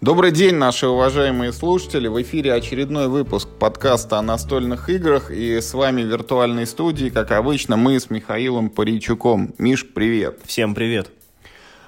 Добрый день, наши уважаемые слушатели. В эфире очередной выпуск подкаста о настольных играх. И с вами в виртуальной студии, как обычно, мы с Михаилом Паричуком. Миш, привет. Всем привет.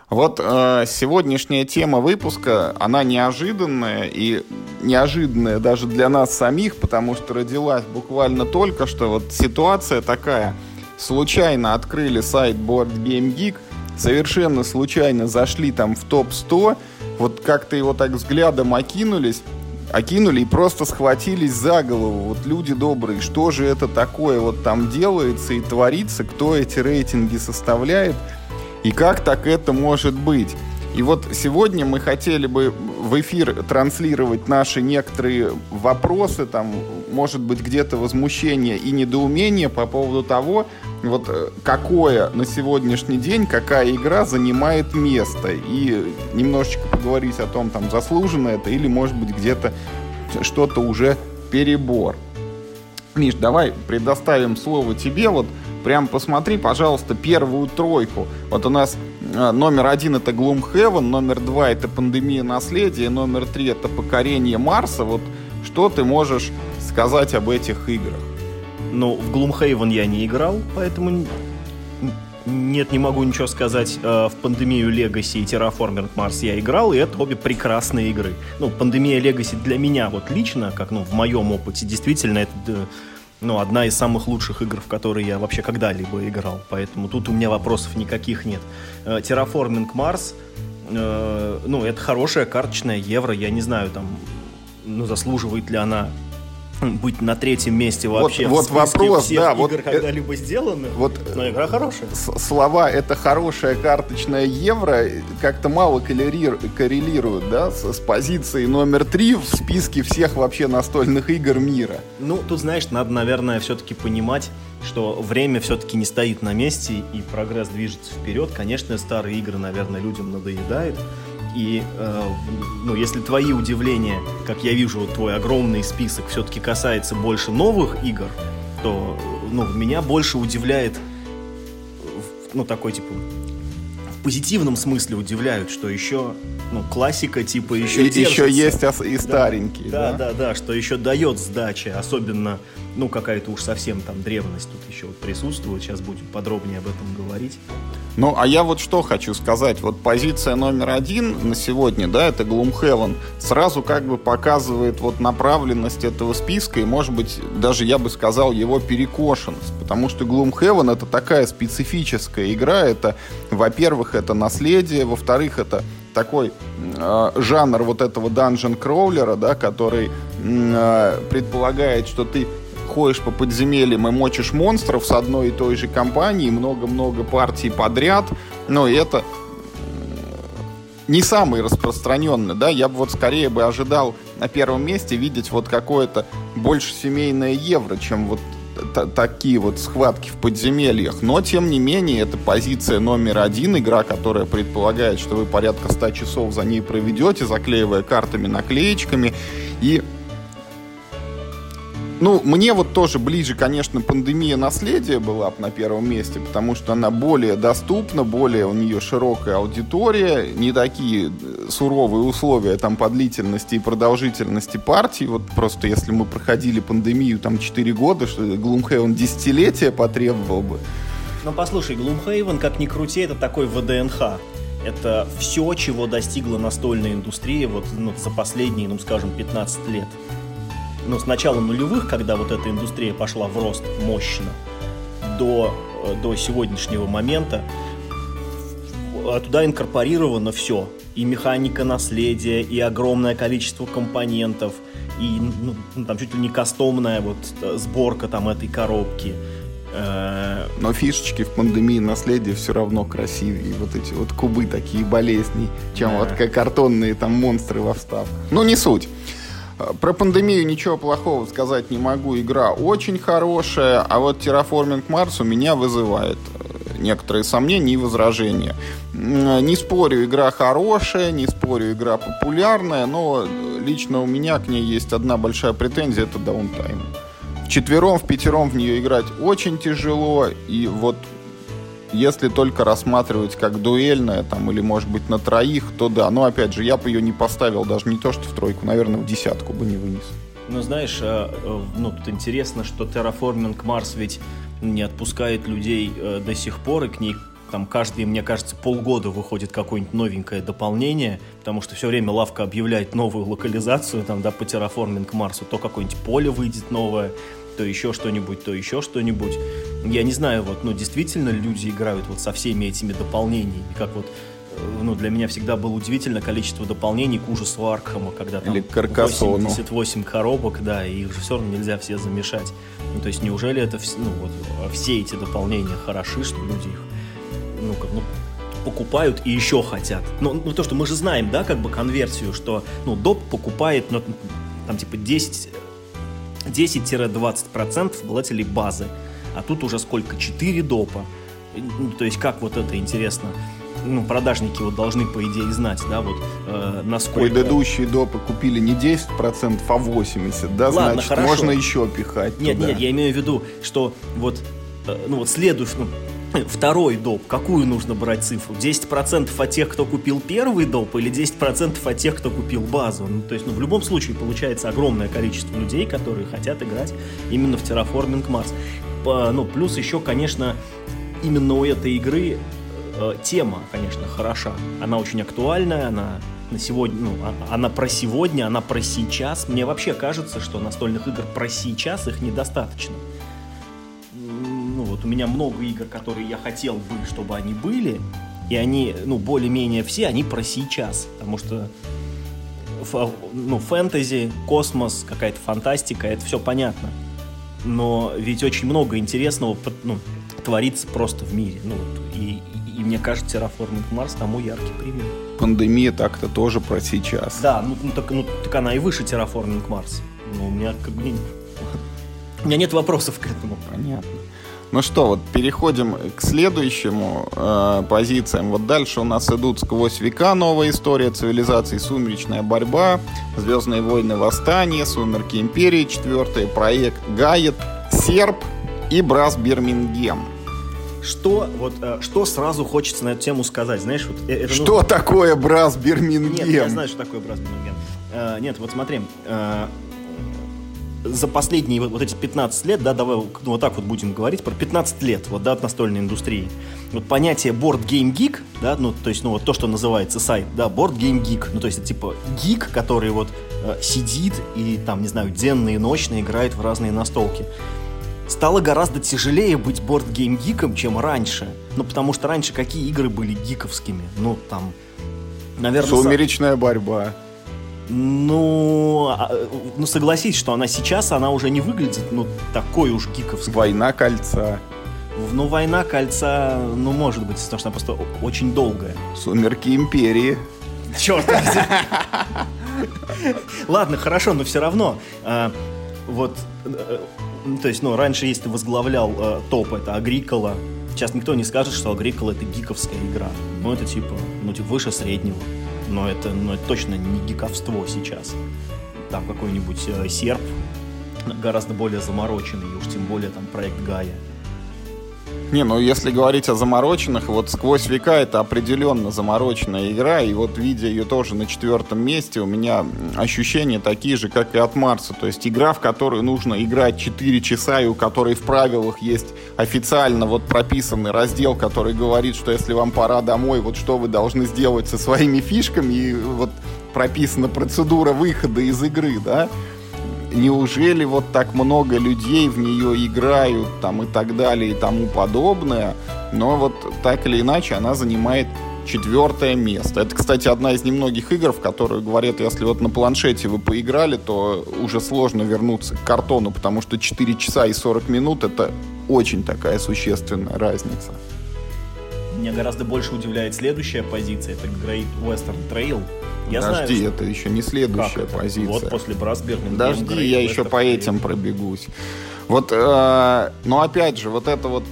Вот э, сегодняшняя тема выпуска, она неожиданная и неожиданная даже для нас самих, потому что родилась буквально только что. Вот ситуация такая. Случайно открыли сайт Board Game Geek, совершенно случайно зашли там в топ-100, вот как-то его так взглядом окинулись, окинули и просто схватились за голову. Вот люди добрые, что же это такое вот там делается и творится, кто эти рейтинги составляет – и как так это может быть? И вот сегодня мы хотели бы в эфир транслировать наши некоторые вопросы, там, может быть, где-то возмущение и недоумение по поводу того, вот э, какое на сегодняшний день, какая игра занимает место. И немножечко поговорить о том, там, заслуженно это или, может быть, где-то что-то уже перебор. Миш, давай предоставим слово тебе. Вот Прям посмотри, пожалуйста, первую тройку. Вот у нас э, номер один это Gloomhaven, номер два это Пандемия наследия, номер три это Покорение Марса. Вот что ты можешь сказать об этих играх? Ну, в Gloomhaven я не играл, поэтому нет, не могу ничего сказать. Э, в Пандемию Legacy и Terraforming Mars я играл, и это обе прекрасные игры. Ну, Пандемия Legacy для меня вот лично, как ну, в моем опыте, действительно, это ну, одна из самых лучших игр, в которые я вообще когда-либо играл. Поэтому тут у меня вопросов никаких нет. Э, Terraforming Mars, э, ну, это хорошая карточная евро. Я не знаю, там, ну, заслуживает ли она быть на третьем месте вообще вот, в вот вопрос, всех да, игр, вот когда-либо сделаны. Вот, но игра хорошая. Слова «это хорошая карточная евро» как-то мало коррелируют, да, с, с позицией номер три в списке всех вообще настольных игр мира. Ну, тут, знаешь, надо, наверное, все-таки понимать, что время все-таки не стоит на месте, и прогресс движется вперед. Конечно, старые игры, наверное, людям надоедают. И, э, ну, если твои удивления, как я вижу, твой огромный список все-таки касается больше новых игр, то, ну, меня больше удивляет, ну, такой, типа, в позитивном смысле удивляют, что еще, ну, классика, типа, еще и, Еще есть и старенькие, да? Да, да, да, что еще дает сдачи, особенно, ну, какая-то уж совсем там древность тут еще вот присутствует, сейчас будем подробнее об этом говорить. Ну, а я вот что хочу сказать. Вот позиция номер один на сегодня, да, это Gloomhaven, сразу как бы показывает вот направленность этого списка и, может быть, даже я бы сказал, его перекошенность. Потому что Gloomhaven это такая специфическая игра. Это, во-первых, это наследие, во-вторых, это такой э, жанр вот этого данжен кроулера, да, который э, предполагает, что ты ходишь по подземельям и мочишь монстров с одной и той же компанией, много-много партий подряд, но это не самый распространенный, да, я бы вот скорее бы ожидал на первом месте видеть вот какое-то больше семейное евро, чем вот такие вот схватки в подземельях. Но, тем не менее, это позиция номер один, игра, которая предполагает, что вы порядка 100 часов за ней проведете, заклеивая картами, наклеечками, и ну, мне вот тоже ближе, конечно, пандемия наследия была на первом месте, потому что она более доступна, более у нее широкая аудитория, не такие э, суровые условия там по длительности и продолжительности партий. Вот просто если мы проходили пандемию там 4 года, что Gloomhaven десятилетия потребовал бы. Ну, послушай, Gloomhaven, как ни крути, это такой ВДНХ. Это все, чего достигла настольная индустрия вот ну, за последние, ну, скажем, 15 лет ну, с начала нулевых, когда вот эта индустрия пошла в рост мощно, до, э, до сегодняшнего момента, туда инкорпорировано все. И механика наследия, и огромное количество компонентов, и ну, ну там чуть ли не кастомная вот э, сборка там этой коробки. Э, Но фишечки в пандемии наследия все равно красивее. Вот эти вот кубы такие болезней, чем да. вот картонные там монстры во вставках. Ну, не суть. Про пандемию ничего плохого сказать не могу. Игра очень хорошая, а вот Terraforming Mars у меня вызывает э, некоторые сомнения и возражения. Не спорю, игра хорошая, не спорю, игра популярная, но лично у меня к ней есть одна большая претензия, это даунтайм. В четвером, в пятером в нее играть очень тяжело, и вот если только рассматривать как дуэльная, там, или, может быть, на троих, то да. Но, опять же, я бы ее не поставил даже не то, что в тройку, наверное, в десятку бы не вынес. Ну, знаешь, э, э, ну, тут интересно, что Terraforming Mars ведь не отпускает людей э, до сих пор, и к ней там каждые, мне кажется, полгода выходит какое-нибудь новенькое дополнение, потому что все время лавка объявляет новую локализацию, там, да, по Terraforming Марсу, то какое-нибудь поле выйдет новое, то еще что-нибудь, то еще что-нибудь. Я не знаю, вот, ну, действительно люди играют вот со всеми этими дополнениями, как вот э, ну, для меня всегда было удивительно количество дополнений к ужасу Аркхама, когда там Или 88 коробок, да, и их же все равно нельзя все замешать. Ну, то есть неужели это, ну, вот, все эти дополнения хороши, что люди их ну, как, ну, покупают и еще хотят. Ну, ну, то, что мы же знаем, да, как бы конверсию, что, ну, доп покупает, ну, там, типа, 10, 10-20% обладателей базы. А тут уже сколько? 4 допа. Ну, то есть, как вот это интересно? ну, продажники вот должны, по идее, знать, да, вот, э, насколько... Предыдущие допы купили не 10%, а 80%, да, Ладно, значит, хорошо. можно еще пихать Нет, туда. нет, я имею в виду, что вот, э, ну, вот следуешь, ну, Второй доп. Какую нужно брать цифру? 10% от тех, кто купил первый доп, или 10% от тех, кто купил базу? Ну, то есть, ну, в любом случае получается огромное количество людей, которые хотят играть именно в Terraforming Mars. По, ну, плюс еще, конечно, именно у этой игры э, тема, конечно, хороша. Она очень актуальная, она на сегодня, ну, а, она про сегодня, она про сейчас. Мне вообще кажется, что настольных игр про сейчас их недостаточно вот у меня много игр, которые я хотел бы, чтобы они были, и они, ну, более-менее все, они про сейчас, потому что ну, фэнтези, космос, какая-то фантастика, это все понятно. Но ведь очень много интересного ну, творится просто в мире. Ну, и, и, и мне кажется, Terraforming Mars тому яркий пример. Пандемия так-то тоже про сейчас. Да, ну, ну, так, ну так она и выше Terraforming Mars. Ну, у меня как бы... У меня нет вопросов к этому. Понятно. Ну что, вот переходим к следующему э, позициям. Вот дальше у нас идут сквозь века новая история цивилизации, сумеречная борьба, Звездные войны восстания, Сумерки империи, четвертый проект Гайет, Серп и Брас Бирмингем. Что, вот, э, что сразу хочется на эту тему сказать? Знаешь, вот, э, это, что ну... такое Брас Бирмингем? Нет, я знаю, что такое Брас Бирмингем. Э, нет, вот смотри, за последние вот эти 15 лет, да, давай ну, вот так вот будем говорить, про 15 лет, вот, да, от настольной индустрии. Вот понятие board game geek, да, ну, то есть, ну, вот то, что называется сайт, да, board game geek, ну, то есть, это типа гик, который вот э, сидит и, там, не знаю, денно и ночно играет в разные настолки. Стало гораздо тяжелее быть board game гиком, чем раньше. Ну, потому что раньше какие игры были гиковскими? Ну, там, наверное... Сумеречная борьба. Ну, а, ну согласись, что она сейчас, она уже не выглядит, ну, такой уж гиковской. Война кольца. Ну, война кольца, ну, может быть, потому что она просто очень долгая. Сумерки империи. Черт Ладно, хорошо, но все равно. А, вот, э, то есть, ну, раньше, если ты возглавлял э, топ, это Агрикола. Сейчас никто не скажет, что Агрикола это гиковская игра. Ну, это типа, ну, типа выше среднего но это, но это точно не гиковство сейчас. Там какой-нибудь э, серп гораздо более замороченный, и уж тем более там проект Гая. Не, ну если говорить о замороченных, вот сквозь века это определенно замороченная игра, и вот видя ее тоже на четвертом месте, у меня ощущения такие же, как и от Марса. То есть игра, в которую нужно играть 4 часа, и у которой в правилах есть официально вот прописанный раздел, который говорит, что если вам пора домой, вот что вы должны сделать со своими фишками, и вот прописана процедура выхода из игры, да, неужели вот так много людей в нее играют там и так далее и тому подобное, но вот так или иначе она занимает четвертое место. Это, кстати, одна из немногих игр, в которую говорят, если вот на планшете вы поиграли, то уже сложно вернуться к картону, потому что 4 часа и 40 минут это очень такая существенная разница. Меня гораздо больше удивляет следующая позиция, это Great Western Trail, я Подожди, знаю, это еще не следующая позиция. Вот после Брасберга. Подожди, я еще по этим пробегусь. Вот, э, но опять же, вот это вот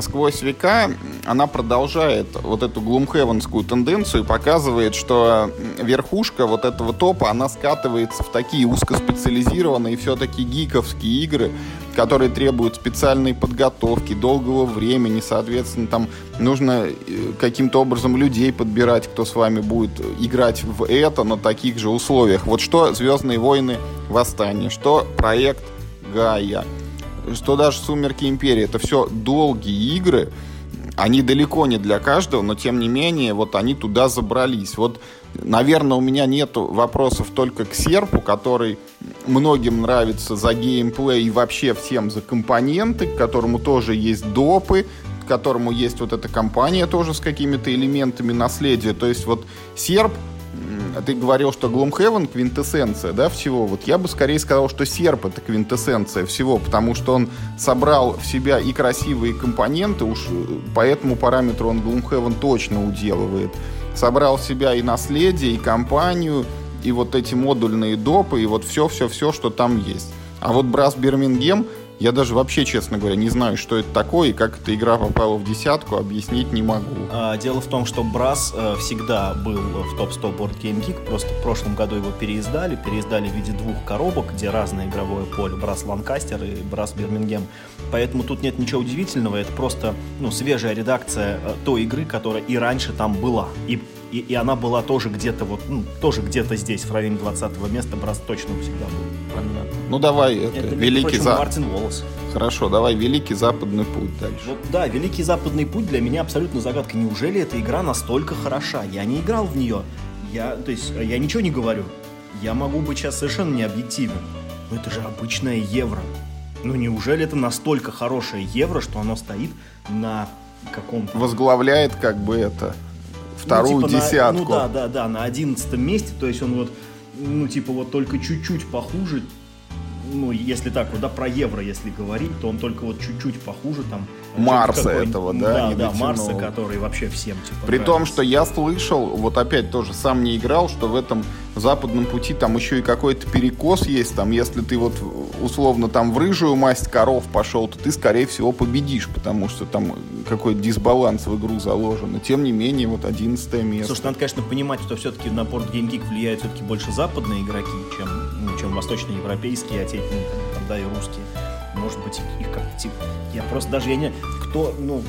сквозь века она продолжает вот эту глумхевенскую тенденцию и показывает, что верхушка вот этого топа, она скатывается в такие узкоспециализированные все-таки гиковские игры, которые требуют специальной подготовки, долгого времени, соответственно, там нужно э, каким-то образом людей подбирать, кто с вами будет играть в это на таких же условиях. Вот что «Звездные войны. Восстание», что проект Гая, что даже «Сумерки Империи». Это все долгие игры, они далеко не для каждого, но тем не менее, вот они туда забрались. Вот, наверное, у меня нет вопросов только к серпу, который многим нравится за геймплей и вообще всем за компоненты, к которому тоже есть допы, к которому есть вот эта компания тоже с какими-то элементами наследия. То есть вот серп ты говорил, что Gloomhaven квинтэссенция, да, всего. Вот я бы скорее сказал, что серп это квинтэссенция всего, потому что он собрал в себя и красивые компоненты, уж по этому параметру он Gloomhaven точно уделывает. Собрал в себя и наследие, и компанию, и вот эти модульные допы, и вот все-все-все, что там есть. А вот Брас Бирмингем — я даже вообще, честно говоря, не знаю, что это такое и как эта игра попала в десятку, объяснить не могу. А, дело в том, что Брас э, всегда был в топ-100 Board Game Geek, просто в прошлом году его переиздали, переиздали в виде двух коробок, где разное игровое поле, Брас Ланкастер и Брас Бирмингем. Поэтому тут нет ничего удивительного, это просто ну, свежая редакция э, той игры, которая и раньше там была. И и, и она была тоже где-то вот, ну, тоже где-то здесь, в районе 20 места, Брас точно всегда был. Понятно. Ну давай, это, это великий за... Мартин Волос. Хорошо, давай Великий Западный путь дальше. Вот, да, Великий Западный путь для меня абсолютно загадка. Неужели эта игра настолько хороша? Я не играл в нее. Я, то есть, я ничего не говорю. Я могу быть сейчас совершенно не объективен. Но это же обычное евро. Ну неужели это настолько хорошее евро, что оно стоит на каком-то... Возглавляет как бы это вторую ну, типа десятку. На, ну да, да, да, на одиннадцатом месте, то есть он вот, ну типа вот только чуть-чуть похуже, ну, если так вот, да, про евро, если говорить, то он только вот чуть-чуть похуже там. Марса этого, да? Да, да, Марса, который вообще всем, типа, При нравится. том, что я слышал, вот опять тоже сам не играл, что в этом западном пути там еще и какой-то перекос есть, там, если ты вот условно там в рыжую масть коров пошел, то ты, скорее всего, победишь, потому что там какой-то дисбаланс в игру заложен. Но, тем не менее, вот одиннадцатое место. Слушай, надо, конечно, понимать, что все-таки на порт Game влияют все-таки больше западные игроки, чем, ну, чем восточноевропейские, те, ну, там, да, и русские. Может быть, их как-то типа... Я просто даже, я не... Кто, ну...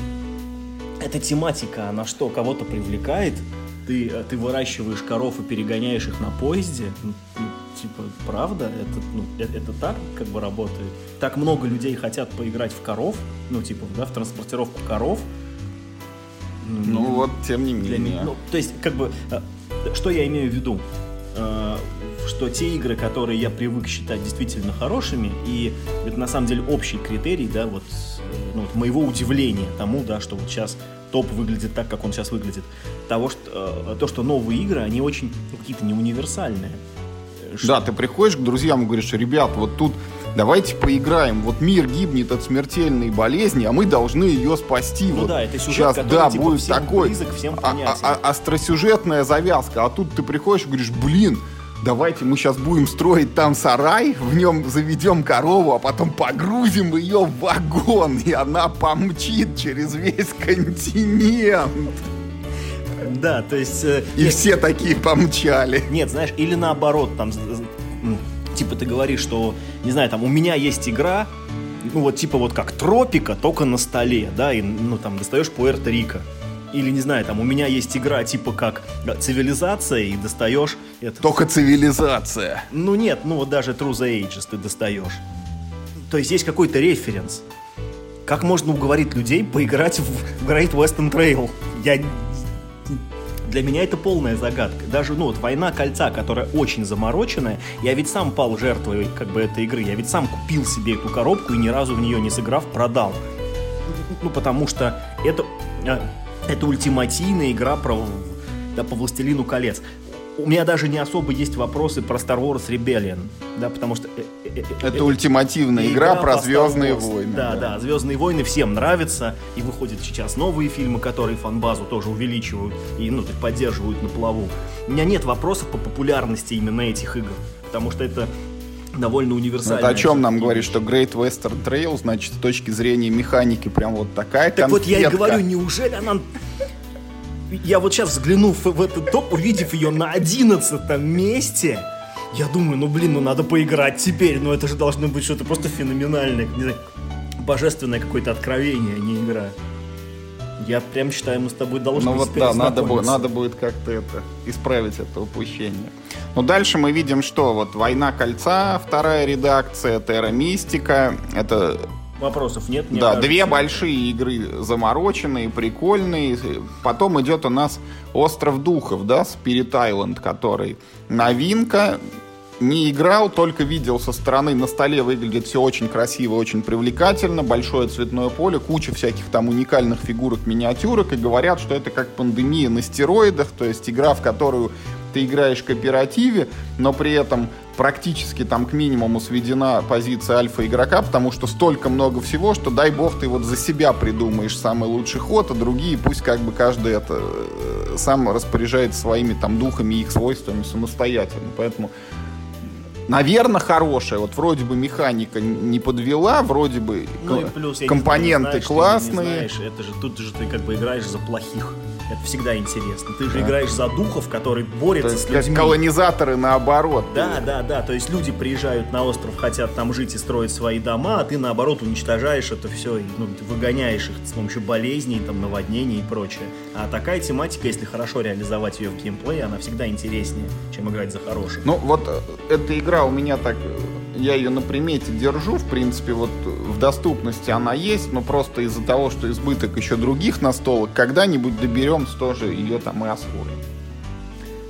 Эта тематика, она что, кого-то привлекает? Ты, э, ты выращиваешь коров и перегоняешь их на поезде? Ну, ну типа, правда? Это, ну, это, это так как бы работает? Так много людей хотят поиграть в коров, ну, типа, да, в транспортировку коров. Ну, ну вот, тем не менее. Для, ну, то есть, как бы, э, что я имею в виду? Э, что те игры, которые я привык считать действительно хорошими, и это на самом деле общий критерий, да, вот, ну, вот моего удивления тому, да, что вот сейчас топ выглядит так, как он сейчас выглядит, того, что, э, то, что новые игры, они очень ну, какие-то не универсальные. Что... Да, ты приходишь к друзьям и говоришь, ребят, вот тут давайте поиграем. Вот мир гибнет от смертельной болезни, а мы должны ее спасти. Ну вот да, это сюжет, сейчас, который, да, типа, будет всем такой близок, всем а, а, а, остросюжетная завязка. А тут ты приходишь и говоришь, блин, давайте мы сейчас будем строить там сарай, в нем заведем корову, а потом погрузим ее в вагон, и она помчит через весь континент. Да, то есть... Э, и нет, все такие помчали. Нет, знаешь, или наоборот, там, типа ты говоришь, что, не знаю, там, у меня есть игра, ну вот типа вот как Тропика, только на столе, да, и, ну там, достаешь Пуэрто-Рико или не знаю, там у меня есть игра типа как цивилизация, и достаешь это. Только цивилизация. Ну нет, ну вот даже True the Ages ты достаешь. То есть есть какой-то референс. Как можно уговорить людей поиграть в Great Western Trail? Я... Для меня это полная загадка. Даже, ну, вот «Война кольца», которая очень замороченная, я ведь сам пал жертвой, как бы, этой игры. Я ведь сам купил себе эту коробку и ни разу в нее не сыграв, продал. Ну, потому что это а, это ультимативная игра про, да, по «Властелину колец». У меня даже не особо есть вопросы про Star Wars Rebellion, да, потому что... Э, э, э, это, ультимативная игра, игра про Звездные войны. Да, да, да, Звездные войны всем нравятся, и выходят сейчас новые фильмы, которые фан-базу тоже увеличивают и, ну, поддерживают на плаву. У меня нет вопросов по популярности именно этих игр, потому что это довольно универсальная. Это о чем нам говорит, что Great Western Trail, значит, с точки зрения механики, прям вот такая Так конфетка. вот я и говорю, неужели она... Я вот сейчас взглянув в этот топ, увидев ее на одиннадцатом месте, я думаю, ну блин, ну надо поиграть теперь, ну это же должно быть что-то просто феноменальное, не знаю, божественное какое-то откровение, а не игра. Я прям считаю, мы с тобой должны Ну вот да, надо будет, надо будет как-то это исправить это упущение. Ну дальше мы видим, что вот «Война кольца», вторая редакция, «Терра Мистика», это Вопросов нет. да, кажется. две большие игры замороченные, прикольные. Потом идет у нас Остров Духов, да, Spirit Island, который новинка не играл, только видел со стороны. На столе выглядит все очень красиво, очень привлекательно. Большое цветное поле, куча всяких там уникальных фигурок, миниатюрок. И говорят, что это как пандемия на стероидах. То есть игра, в которую ты играешь в кооперативе, но при этом практически там к минимуму сведена позиция альфа-игрока, потому что столько много всего, что дай бог ты вот за себя придумаешь самый лучший ход, а другие пусть как бы каждый это э, сам распоряжается своими там духами и их свойствами самостоятельно. Поэтому наверное, хорошая. Вот вроде бы механика не подвела, вроде бы ну, и плюс, компоненты знаешь, классные. знаешь, это же тут же ты как бы играешь за плохих. Это всегда интересно. Ты же да. играешь за духов, которые борются с людьми. Как колонизаторы наоборот. Да, да, да. То есть люди приезжают на остров, хотят там жить и строить свои дома, а ты наоборот уничтожаешь это все, ну, выгоняешь их с помощью болезней, там, наводнений и прочее. А такая тематика, если хорошо реализовать ее в геймплее, она всегда интереснее, чем играть за хороших. Ну вот э, эта игра у меня так я ее на примете держу, в принципе, вот в доступности она есть, но просто из-за того, что избыток еще других настолок, когда-нибудь доберемся тоже ее там и освоим.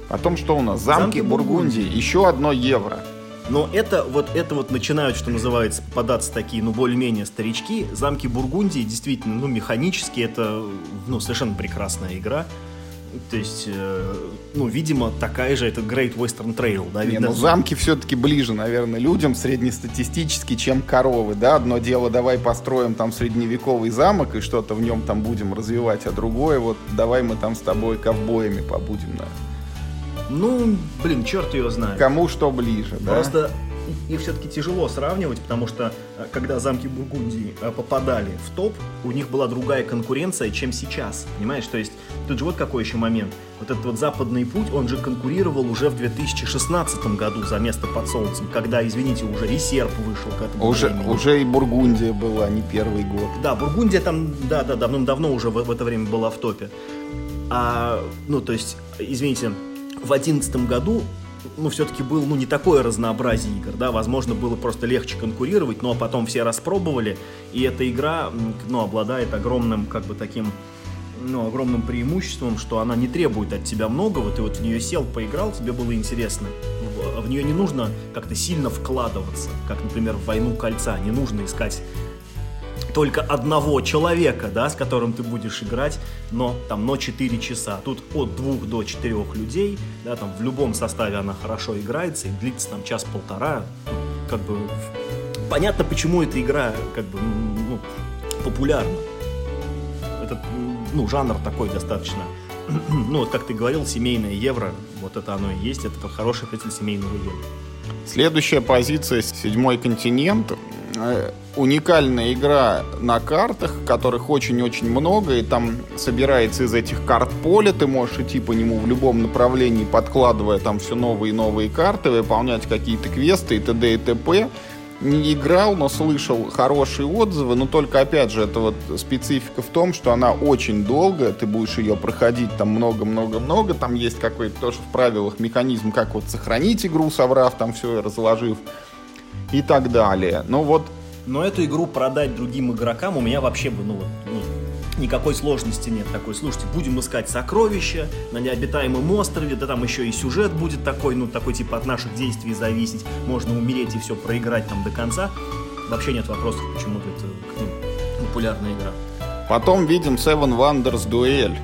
Потом что у нас? Замки, Замки Бургундии. Бургундии. Еще одно евро. Но это вот, это вот начинают, что называется, попадаться такие, ну, более-менее старички. Замки Бургундии действительно, ну, механически это, ну, совершенно прекрасная игра. То есть, э, ну, видимо, такая же это Great Western Trail, да? Не, ну замки все-таки ближе, наверное, людям среднестатистически, чем коровы, да? Одно дело, давай построим там средневековый замок и что-то в нем там будем развивать, а другое, вот давай мы там с тобой ковбоями побудем, да? Ну, блин, черт ее знает. Кому что ближе, да? Просто их все-таки тяжело сравнивать, потому что э, когда замки Бургундии э, попадали в топ, у них была другая конкуренция, чем сейчас. Понимаешь? То есть тут же вот какой еще момент. Вот этот вот западный путь, он же конкурировал уже в 2016 году за место под солнцем, когда, извините, уже Ресерп вышел к этому уже, времени. Уже и Бургундия была, не первый год. Да, Бургундия там, да-да, давным-давно уже в, в это время была в топе. А, ну, то есть, извините, в 2011 году ну, все-таки был, ну, не такое разнообразие игр, да, возможно, было просто легче конкурировать, но потом все распробовали, и эта игра, ну, обладает огромным, как бы, таким, ну, огромным преимуществом, что она не требует от тебя многого, ты вот в нее сел, поиграл, тебе было интересно. В, в нее не нужно как-то сильно вкладываться, как, например, в «Войну кольца», не нужно искать только одного человека, да, с которым ты будешь играть, но там, но 4 часа. Тут от двух до четырех людей, да, там в любом составе она хорошо играется и длится там час-полтора. Как бы понятно, почему эта игра как бы ну, популярна. Этот ну, жанр такой достаточно ну, вот как ты говорил, семейное евро, вот это оно и есть, это хороший представитель семейного евро. Следующая позиция «Седьмой континент». Э, уникальная игра на картах, которых очень-очень много, и там собирается из этих карт поле, ты можешь идти по нему в любом направлении, подкладывая там все новые и новые карты, выполнять какие-то квесты и т.д. и т.п. Не играл, но слышал хорошие отзывы, но только, опять же, это вот специфика в том, что она очень долгая, ты будешь ее проходить там много-много-много, там есть какой-то тоже в правилах механизм, как вот сохранить игру, соврав там все, разложив и так далее. Но вот но эту игру продать другим игрокам у меня вообще бы, ну, ну, никакой сложности нет такой. Слушайте, будем искать сокровища на необитаемом острове, да там еще и сюжет будет такой, ну, такой типа от наших действий зависеть. Можно умереть и все проиграть там до конца. Вообще нет вопросов, почему это популярная игра. Потом видим Seven Wonders Duel.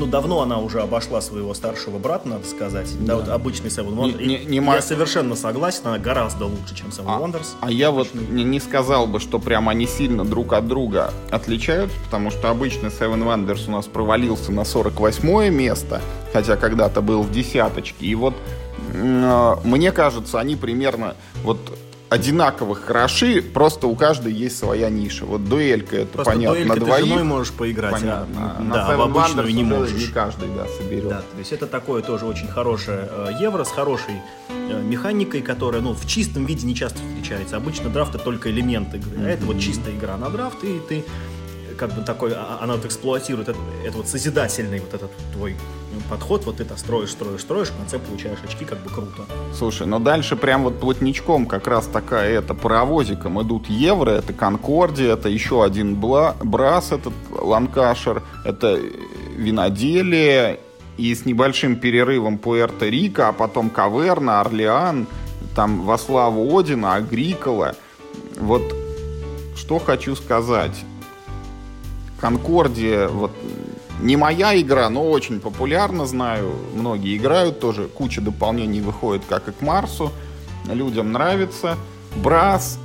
Ну, давно она уже обошла своего старшего брата, надо сказать. Да, вот обычный Seven Wonders. Не- не- не я мо- совершенно согласен, она гораздо лучше, чем Seven А, Wonders. а я вот Обычный. не, не сказал бы, что прям они сильно друг от друга отличаются, потому что обычно Seven Wonders у нас провалился на 48 место, хотя когда-то был в десяточке. И вот э, мне кажется, они примерно вот одинаково хороши, просто у каждой есть своя ниша. Вот дуэлька это Просто понятно дуэлька на ты двоих. женой можешь поиграть, понятно. а, На да, Seven в обычную Wonders не можешь. Не каждый, да, соберет. Да, то есть это такое тоже очень хорошее э, евро с хорошей э, механикой, которая, ну, в чистом виде не часто встречается. Обычно драфт это только элемент игры, а это вот чистая игра на драфт, и ты э, как бы такой, а- она вот эксплуатирует это, это вот созидательный вот этот твой подход, вот это строишь, строишь, строишь, в конце получаешь очки, как бы круто. Слушай, но дальше прям вот плотничком как раз такая это паровозиком идут евро, это Конкордия, это еще один бла, брас, этот Ланкашер, это виноделие и с небольшим перерывом Пуэрто-Рико, а потом Каверна, Орлеан, там во славу Одина, Агрикола. Вот что хочу сказать. Конкордия, вот не моя игра, но очень популярна, знаю, многие играют, тоже куча дополнений выходит, как и к Марсу, людям нравится. Брас,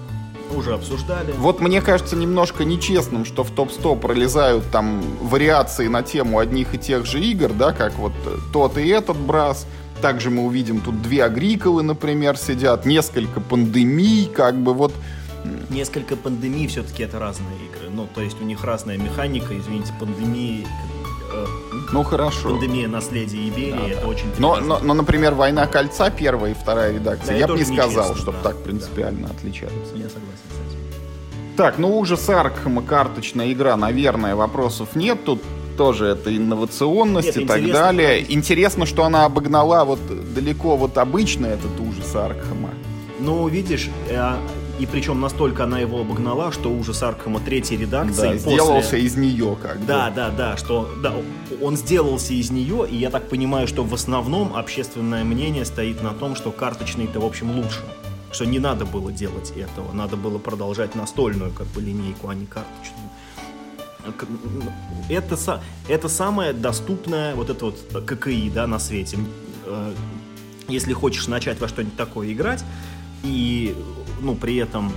Уже обсуждали. вот мне кажется немножко нечестным, что в топ-100 пролезают там вариации на тему одних и тех же игр, да, как вот э, тот и этот Брас. Также мы увидим тут две Агриколы, например, сидят, несколько пандемий, как бы вот Несколько пандемий все-таки это разные игры. Ну, то есть у них разная механика, извините, пандемии... ну хорошо. Пандемия наследия Иберии, это очень... Но, но, но, например, «Война кольца», первая и вторая редакция, Да, я бы не сказал, нечестно, чтобы да, так принципиально отличаются. разные. Я согласен с этим. Так, ну ужас Аркхема, карточная игра, наверное, вопросов нет. Тут тоже это инновационность Нет, и так далее. Интересно, что она обогнала вот далеко вот обычно этот ужас Аркхема. Ну, видишь, э, и причем настолько она его обогнала, что ужас Аркхема третьей редакции Да, после- сделался из нее как бы. Да, да, да, что да, он сделался из нее, и я так понимаю, что в основном общественное мнение стоит на том, что карточный-то, в общем, лучше. Что не надо было делать этого, надо было продолжать настольную как бы линейку, а не карточную. Это, это самое доступное вот это вот ККИ, да, на свете. Э, Если хочешь начать во что-нибудь такое играть, и, ну, при этом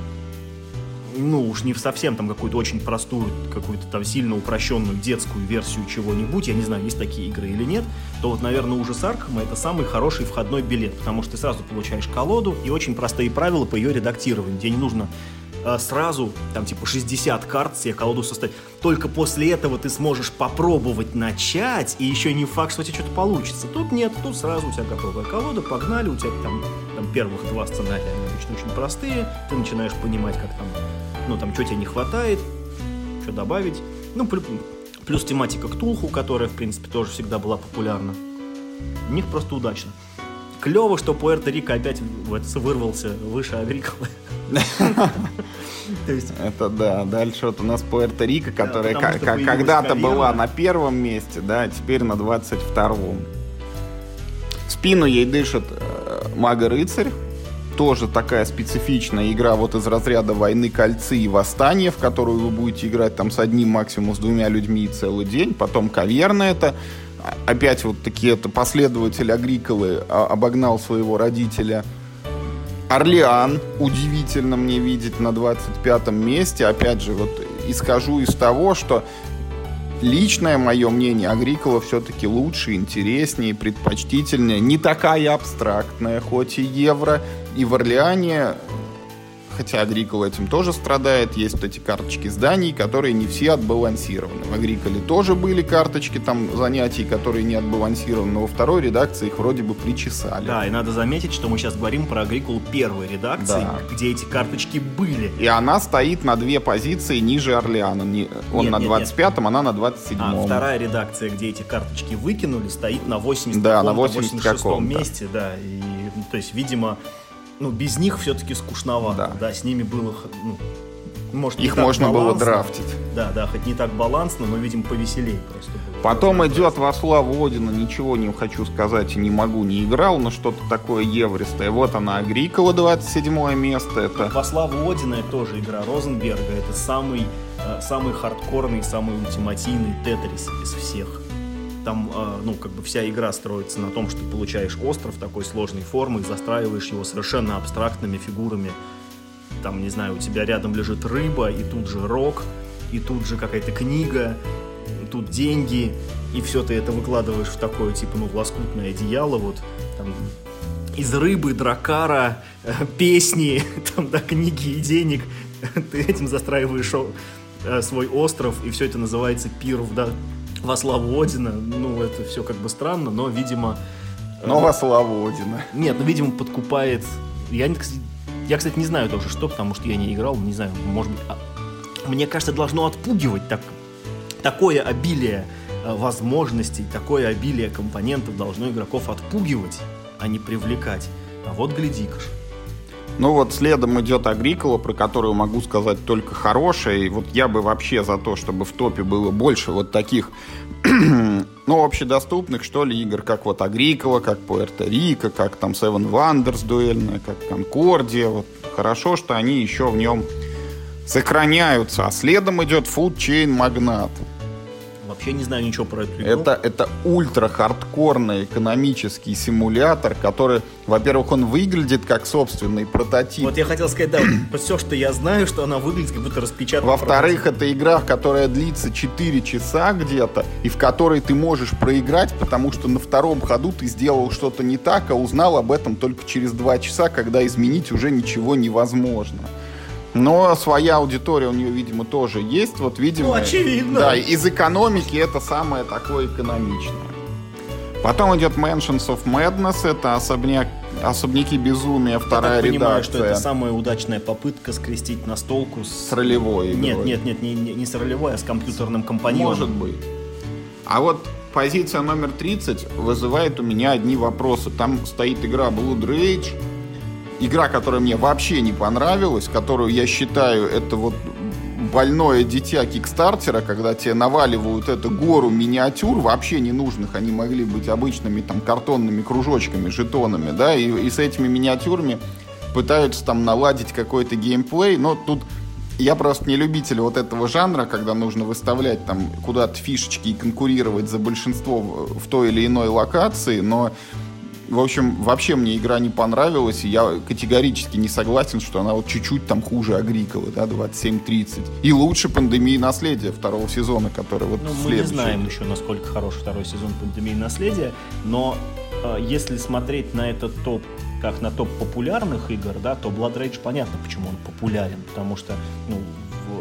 ну, уж не совсем там какую-то очень простую, какую-то там сильно упрощенную детскую версию чего-нибудь, я не знаю, есть такие игры или нет, то вот, наверное, ужас Аркхема это самый хороший входной билет, потому что ты сразу получаешь колоду и очень простые правила по ее редактированию, где не нужно сразу, там, типа, 60 карт себе колоду составить. Только после этого ты сможешь попробовать начать, и еще не факт, что у тебя что-то получится. Тут нет, тут сразу у тебя готовая колода, погнали, у тебя там, там первых два сценария, они обычно очень простые, ты начинаешь понимать, как там, ну, там, что тебе не хватает, что добавить. Ну, плю- плюс тематика Ктулху, которая, в принципе, тоже всегда была популярна. У них просто удачно. Клево, что Пуэрто-Рико опять вырвался выше Агриколы. Это да. Дальше вот у нас Пуэрто-Рико, которая когда-то была на первом месте, да, а теперь на 22-м. В спину ей дышит э, Мага-рыцарь. Тоже такая специфичная игра вот из разряда войны, кольцы и восстания, в которую вы будете играть там с одним, максимум с двумя людьми целый день. Потом каверна это. Опять вот такие это последователь Агриколы а, обогнал своего родителя Орлеан, удивительно мне видеть на 25 месте. Опять же, вот исхожу из того, что личное мое мнение, Агрикола все-таки лучше, интереснее, предпочтительнее. Не такая абстрактная, хоть и евро. И в Орлеане, хотя Агрикола этим тоже страдает, есть вот эти карточки зданий, которые не все отбалансированы. В Агриколе тоже были карточки там занятий, которые не отбалансированы, но во второй редакции их вроде бы причесали. да, и надо заметить, что мы сейчас говорим про Агрикулу первой редакции, Да. где эти карточки были. И она стоит на две позиции ниже Орлеана. Он Нет, на нет, 25-м, она на 27-м. А вторая редакция, где эти карточки выкинули, стоит на 80 Да, на каком-то, 80 86 каком-то. месте, да. И, то есть, видимо, ну, без них все-таки скучновато. Да. Да. с ними было, ну, может, Их можно было балансно. драфтить. Да, да, хоть не так балансно, но, видимо, повеселее просто было. Потом идет во славу Одина, ничего не хочу сказать и не могу, не играл, но что-то такое евристое. Вот она, Агрикола, 27 место. Это Во славу Одина это тоже игра Розенберга. Это самый, э, самый хардкорный, самый ультимативный Тетрис из всех. Там, э, ну, как бы вся игра строится на том, что ты получаешь остров такой сложной формы, застраиваешь его совершенно абстрактными фигурами. Там, не знаю, у тебя рядом лежит рыба, и тут же рок, и тут же какая-то книга, тут деньги, и все ты это выкладываешь в такое, типа, ну, лоскутное одеяло, вот, там, из рыбы, дракара, э, песни, там, да, книги и денег, ты этим застраиваешь э, свой остров, и все это называется пир да, во славу Одина. Ну, это все как бы странно, но, видимо... Э, но во славу Одина. Нет, ну, видимо, подкупает... Я, я, кстати, не знаю тоже, что, потому что я не играл, не знаю, может быть... А... Мне кажется, должно отпугивать так, такое обилие э, возможностей, такое обилие компонентов должно игроков отпугивать, а не привлекать. А вот гляди-ка ну вот следом идет Агрикола, про которую могу сказать только хорошее. И вот я бы вообще за то, чтобы в топе было больше вот таких, ну, общедоступных, что ли, игр, как вот Агрикола, как Пуэрто-Рико, как там Seven Wonders дуэльная, как Конкордия. Вот хорошо, что они еще в нем сохраняются. А следом идет Food Chain Magnate. Вообще не знаю ничего про эту игру. Это, это ультра-хардкорный экономический симулятор, который, во-первых, он выглядит как собственный прототип. Вот я хотел сказать, да, все, что я знаю, что она выглядит как будто распечатана. Во-вторых, это игра, которая длится 4 часа где-то, и в которой ты можешь проиграть, потому что на втором ходу ты сделал что-то не так, а узнал об этом только через 2 часа, когда изменить уже ничего невозможно. Но своя аудитория у нее, видимо, тоже есть. Вот, видимо, ну, очевидно. Да, из экономики это самое такое экономичное. Потом идет Mansions of Madness, это особняк, особняки безумия, вторая Я так понимаю, что это самая удачная попытка скрестить настолку с... С ролевой игрой. Нет, нет, нет, не, не с ролевой, а с компьютерным компаньоном. Может быть. А вот позиция номер 30 вызывает у меня одни вопросы. Там стоит игра Blood Rage, игра, которая мне вообще не понравилась, которую я считаю, это вот больное дитя Кикстартера, когда тебе наваливают эту гору миниатюр, вообще ненужных, они могли быть обычными там картонными кружочками, жетонами, да, и, и с этими миниатюрами пытаются там наладить какой-то геймплей, но тут я просто не любитель вот этого жанра, когда нужно выставлять там куда-то фишечки и конкурировать за большинство в той или иной локации, но в общем, вообще мне игра не понравилась, и я категорически не согласен, что она вот чуть-чуть там хуже Агриколы, да, 27-30. И лучше пандемии наследия второго сезона, который вот ну, Мы не знаем еще, насколько хорош второй сезон пандемии наследия, но э, если смотреть на этот топ как на топ популярных игр, да, то Blood Rage понятно, почему он популярен, потому что ну,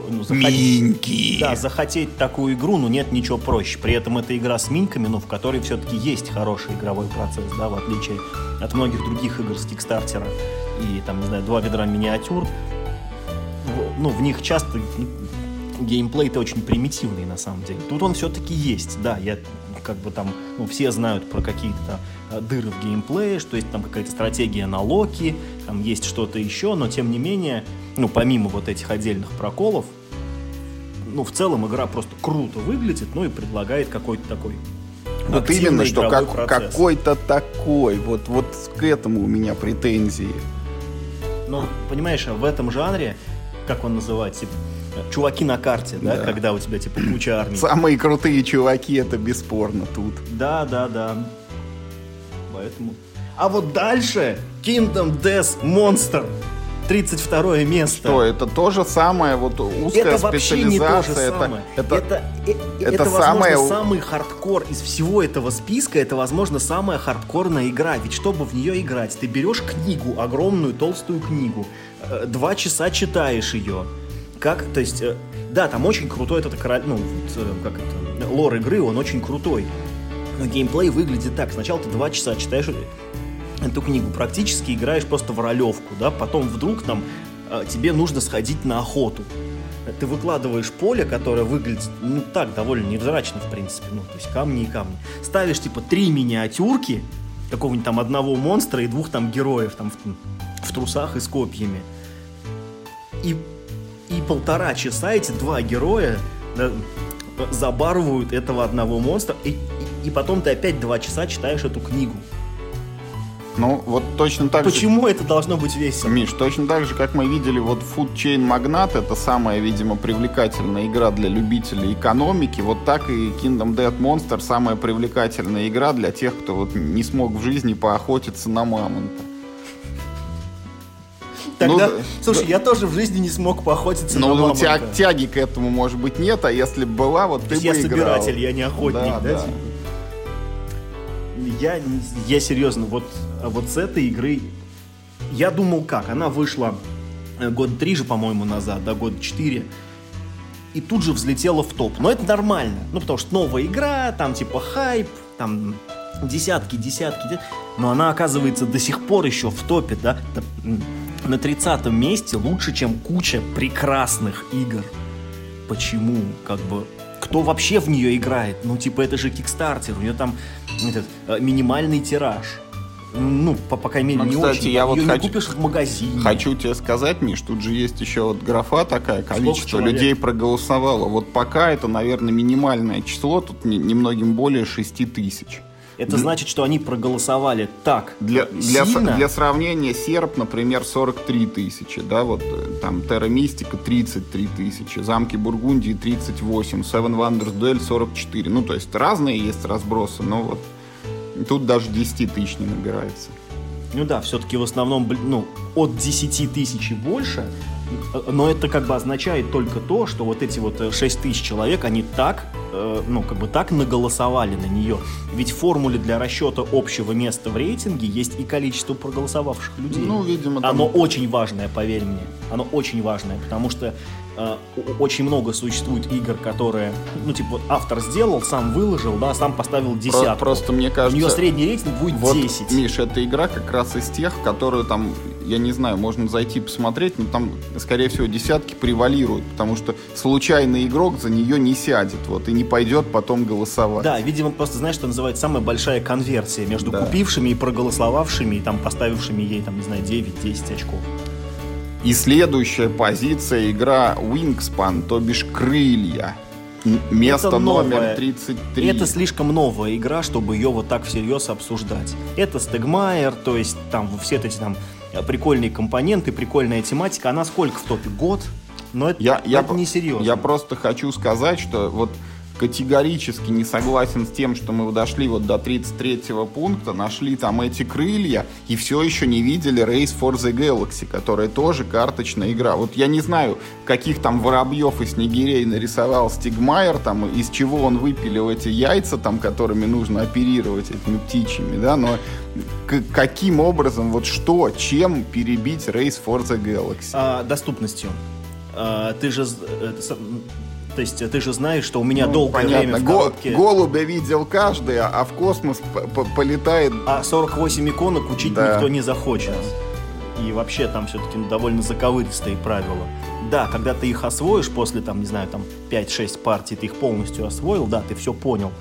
ну, захотеть, Миньки. Да, захотеть такую игру, ну, нет ничего проще. При этом это игра с миньками, но в которой все-таки есть хороший игровой процесс, да, в отличие от многих других игр с Кикстартера. И, там, не знаю, два ведра миниатюр. Ну, в них часто геймплей-то очень примитивный, на самом деле. Тут он все-таки есть, да, я как бы там, ну, все знают про какие-то э, дыры в геймплее, что есть там какая-то стратегия на локи, там есть что-то еще, но тем не менее, ну, помимо вот этих отдельных проколов, ну, в целом игра просто круто выглядит, ну и предлагает какой-то такой вот именно, что как, какой-то такой. Вот, вот к этому у меня претензии. Ну, понимаешь, в этом жанре, как он называется, типа, чуваки на карте, да, да, когда у тебя типа куча армий. Самые крутые чуваки, это бесспорно тут. Да, да, да. Поэтому. А вот дальше Kingdom Death Monster. 32 место. Что, это то же самое, вот узкая это вообще не то же самое. Это, это, это, э, это, это возможно, самое... самый хардкор из всего этого списка, это, возможно, самая хардкорная игра. Ведь чтобы в нее играть, ты берешь книгу, огромную толстую книгу, э, два часа читаешь ее, как, то есть, э, да, там очень крутой этот король, ну, как это, лор игры, он очень крутой. Но геймплей выглядит так. Сначала ты два часа читаешь эту книгу, практически играешь просто в ролевку, да, потом вдруг там э, тебе нужно сходить на охоту. Ты выкладываешь поле, которое выглядит, ну, так, довольно невзрачно, в принципе, ну, то есть камни и камни. Ставишь, типа, три миниатюрки, какого-нибудь там одного монстра и двух там героев, там, в, в трусах и с копьями. И, и полтора часа эти два героя да, забарывают этого одного монстра, и, и, и потом ты опять два часа читаешь эту книгу. Ну, вот точно так Почему же... это должно быть весело? Миш, точно так же, как мы видели, вот Food Chain Magnate, это самая, видимо, привлекательная игра для любителей экономики, вот так и Kingdom Dead Monster самая привлекательная игра для тех, кто вот не смог в жизни поохотиться на мамонта. Тогда, ну, слушай, да. я тоже в жизни не смог поохотиться Но на мамонта. у тебя тяги к этому, может быть, нет, а если бы была, вот ты бы я играл. собиратель, я не охотник, да? да? да. Типа? Я, я серьезно, вот, вот с этой игры я думал как, она вышла э, год три же, по-моему, назад, да, год четыре, и тут же взлетела в топ. Но это нормально, ну, потому что новая игра, там типа хайп, там десятки, десятки, но она оказывается до сих пор еще в топе, да, на 30 месте лучше, чем куча прекрасных игр. Почему? Как бы кто вообще в нее играет? Ну, типа, это же Кикстартер, у нее там этот, э, минимальный тираж. Ну, по, по крайней мере, ну, не кстати, очень. Я вот хочу, не купишь в магазине. Хочу тебе сказать, Миш, тут же есть еще вот графа такая, количество людей проголосовало. Вот пока это, наверное, минимальное число, тут немногим более 6 тысяч. Это для... значит, что они проголосовали так для, для, сильно. Для сравнения, серп, например, 43 тысячи, да, вот э, там Терра Мистика 33 тысячи, Замки Бургундии 38, Seven Wonders Duel 44. Ну, то есть разные есть разбросы, но вот тут даже 10 тысяч не набирается. Ну да, все-таки в основном, ну, от 10 тысяч и больше но это как бы означает только то, что вот эти вот 6 э, тысяч человек, они так, э, ну, как бы так наголосовали на нее. Ведь в формуле для расчета общего места в рейтинге есть и количество проголосовавших людей. Ну, видимо, там... Оно очень важное, поверь мне. Оно очень важное, потому что очень много существует игр, которые, ну, типа, автор сделал, сам выложил, да, сам поставил десятку. Просто мне кажется... У нее средний рейтинг будет вот, 10. Миш, эта игра как раз из тех, которую там, я не знаю, можно зайти посмотреть, но там, скорее всего, десятки превалируют, потому что случайный игрок за нее не сядет, вот, и не пойдет потом голосовать. Да, видимо, просто, знаешь, что называется самая большая конверсия между да. купившими и проголосовавшими, и там поставившими ей, там, не знаю, 9-10 очков. И следующая позиция игра Wingspan, то бишь крылья. Место это номер 33. Это слишком новая игра, чтобы ее вот так всерьез обсуждать. Это Стегмайер, то есть там все эти там прикольные компоненты, прикольная тематика. Она сколько в топе? Год? Но это, я, это я, не серьезно. Я просто хочу сказать, что вот категорически не согласен с тем, что мы дошли вот до 33-го пункта, нашли там эти крылья и все еще не видели Race for the Galaxy, которая тоже карточная игра. Вот я не знаю, каких там воробьев и снегирей нарисовал Стигмайер, там, из чего он выпилил эти яйца, там, которыми нужно оперировать этими птичьими, да, но каким образом, вот что, чем перебить Race for the Galaxy? А, доступностью. А, ты же это, то есть ты же знаешь, что у меня ну, долгое понятно. время в коробке... Голубя видел каждый, а в космос полетает... А 48 иконок учить да. никто не захочет. И вообще там все-таки довольно заковыристые правила. Да, когда ты их освоишь после, там, не знаю, там 5-6 партий, ты их полностью освоил, да, ты все понял.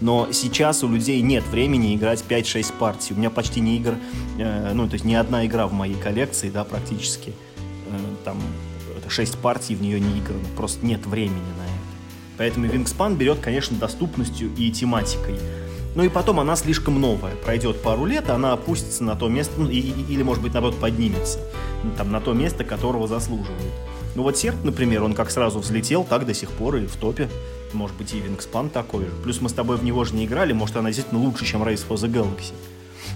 Но сейчас у людей нет времени играть 5-6 партий. У меня почти не игр, э, ну, то есть ни одна игра в моей коллекции, да, практически. Э, там 6 партий в нее не играно. Просто нет времени на Поэтому Wingspan берет, конечно, доступностью и тематикой. Ну и потом она слишком новая. Пройдет пару лет, она опустится на то место, ну, и, или, может быть, наоборот, поднимется. Ну, там, на то место, которого заслуживает. Ну вот Серп, например, он как сразу взлетел, так до сих пор и в топе. Может быть, и Wingspan такой же. Плюс мы с тобой в него же не играли, может, она действительно лучше, чем Race for the Galaxy.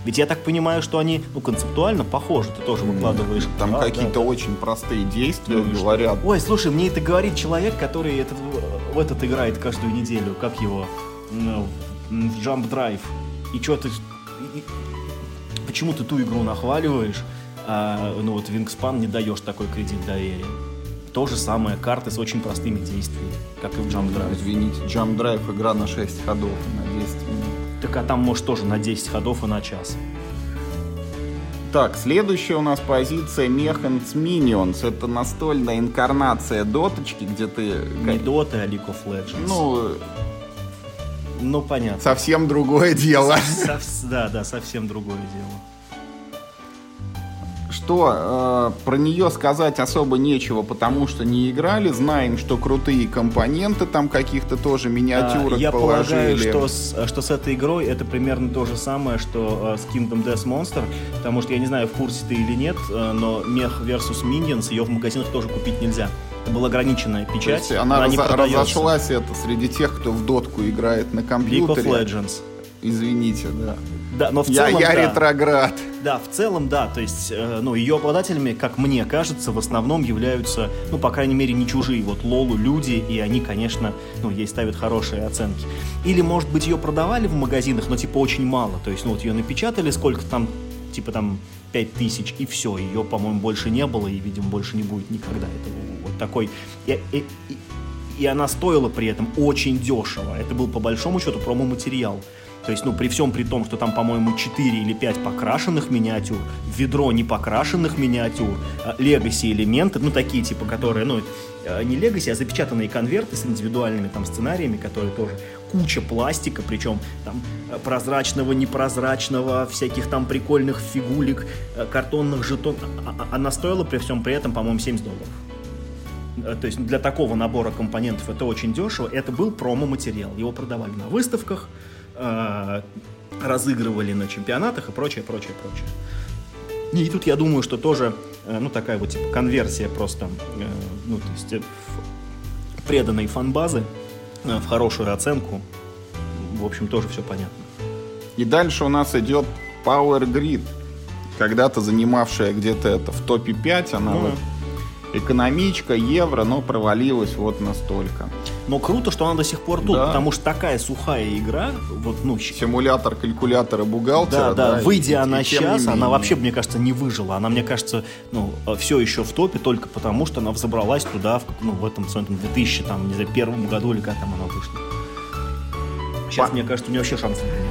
Ведь я так понимаю, что они, ну, концептуально похожи, ты тоже выкладываешь. Там а, какие-то да, очень простые действия ну, говорят. Ой, слушай, мне это говорит человек, который этот, в этот играет каждую неделю, как его, ну, в Jump Drive. И что ты... И, почему ты ту игру нахваливаешь, а, ну вот Wingspan не даешь такой кредит доверия? То же самое, карты с очень простыми действиями, как и в Jump Drive. Извините, Jump Drive игра на 6 ходов, на 10 минут. Так а там, может, тоже на 10 ходов и на час. Так, следующая у нас позиция Mechans Minions. Это настольная инкарнация доточки, где ты... Не доты, а League of Legends. Ну, ну понятно. Совсем другое дело. Со, со, да, да, совсем другое дело. Что э, про нее сказать особо нечего, потому что не играли. Знаем, что крутые компоненты там каких-то тоже миниатюрок а, Я положили. полагаю, что с, что с этой игрой это примерно то же самое, что э, с Kingdom Death Monster, потому что я не знаю, в курсе ты или нет, э, но Мех versus Minions ее в магазинах тоже купить нельзя. Это была ограниченная печать. она, она раз, разошлась это среди тех, кто в дотку играет на компьютере. League of Legends. Извините, да. Да, но в я, целом, я да. ретроград. Да, в целом, да. То есть, э, ну, ее обладателями, как мне кажется, в основном являются, ну, по крайней мере, не чужие. Вот Лолу люди, и они, конечно, ну, ей ставят хорошие оценки. Или, может быть, ее продавали в магазинах, но, типа, очень мало. То есть, ну, вот ее напечатали сколько там, типа, там, 5000, и все. Ее, по-моему, больше не было, и, видимо, больше не будет никогда. Это вот такой... И, и, и, и она стоила при этом очень дешево. Это был, по большому счету, промо-материал. То есть, ну, при всем при том, что там, по-моему, 4 или 5 покрашенных миниатюр, ведро непокрашенных миниатюр, легаси элементы, ну, такие, типа, которые, ну, э, не легаси, а запечатанные конверты с индивидуальными там сценариями, которые тоже куча пластика, причем там э, прозрачного, непрозрачного, всяких там прикольных фигулек, э, картонных жетонов. А, а, она стоила при всем при этом, по-моему, 70 долларов. То есть для такого набора компонентов это очень дешево. Это был промо-материал. Его продавали на выставках, э, разыгрывали на чемпионатах и прочее, прочее, прочее. И тут я думаю, что тоже, э, ну, такая вот типа конверсия просто, э, ну, то есть э, преданной фан-базы э, в хорошую оценку. В общем, тоже все понятно. И дальше у нас идет Power Grid, когда-то занимавшая где-то это в топе 5, она ну, вот экономичка, евро, но провалилась вот настолько. Но круто, что она до сих пор тут, да. потому что такая сухая игра, вот, ну... Симулятор калькулятора бухгалтера. Да, да, да выйдя и, она и сейчас, она вообще, мне кажется, не выжила. Она, мне кажется, ну, все еще в топе только потому, что она взобралась туда, в, ну, в этом, в 2000, там, не знаю, первом году или как там она вышла. Сейчас, По... мне кажется, у нее вообще шансов нет.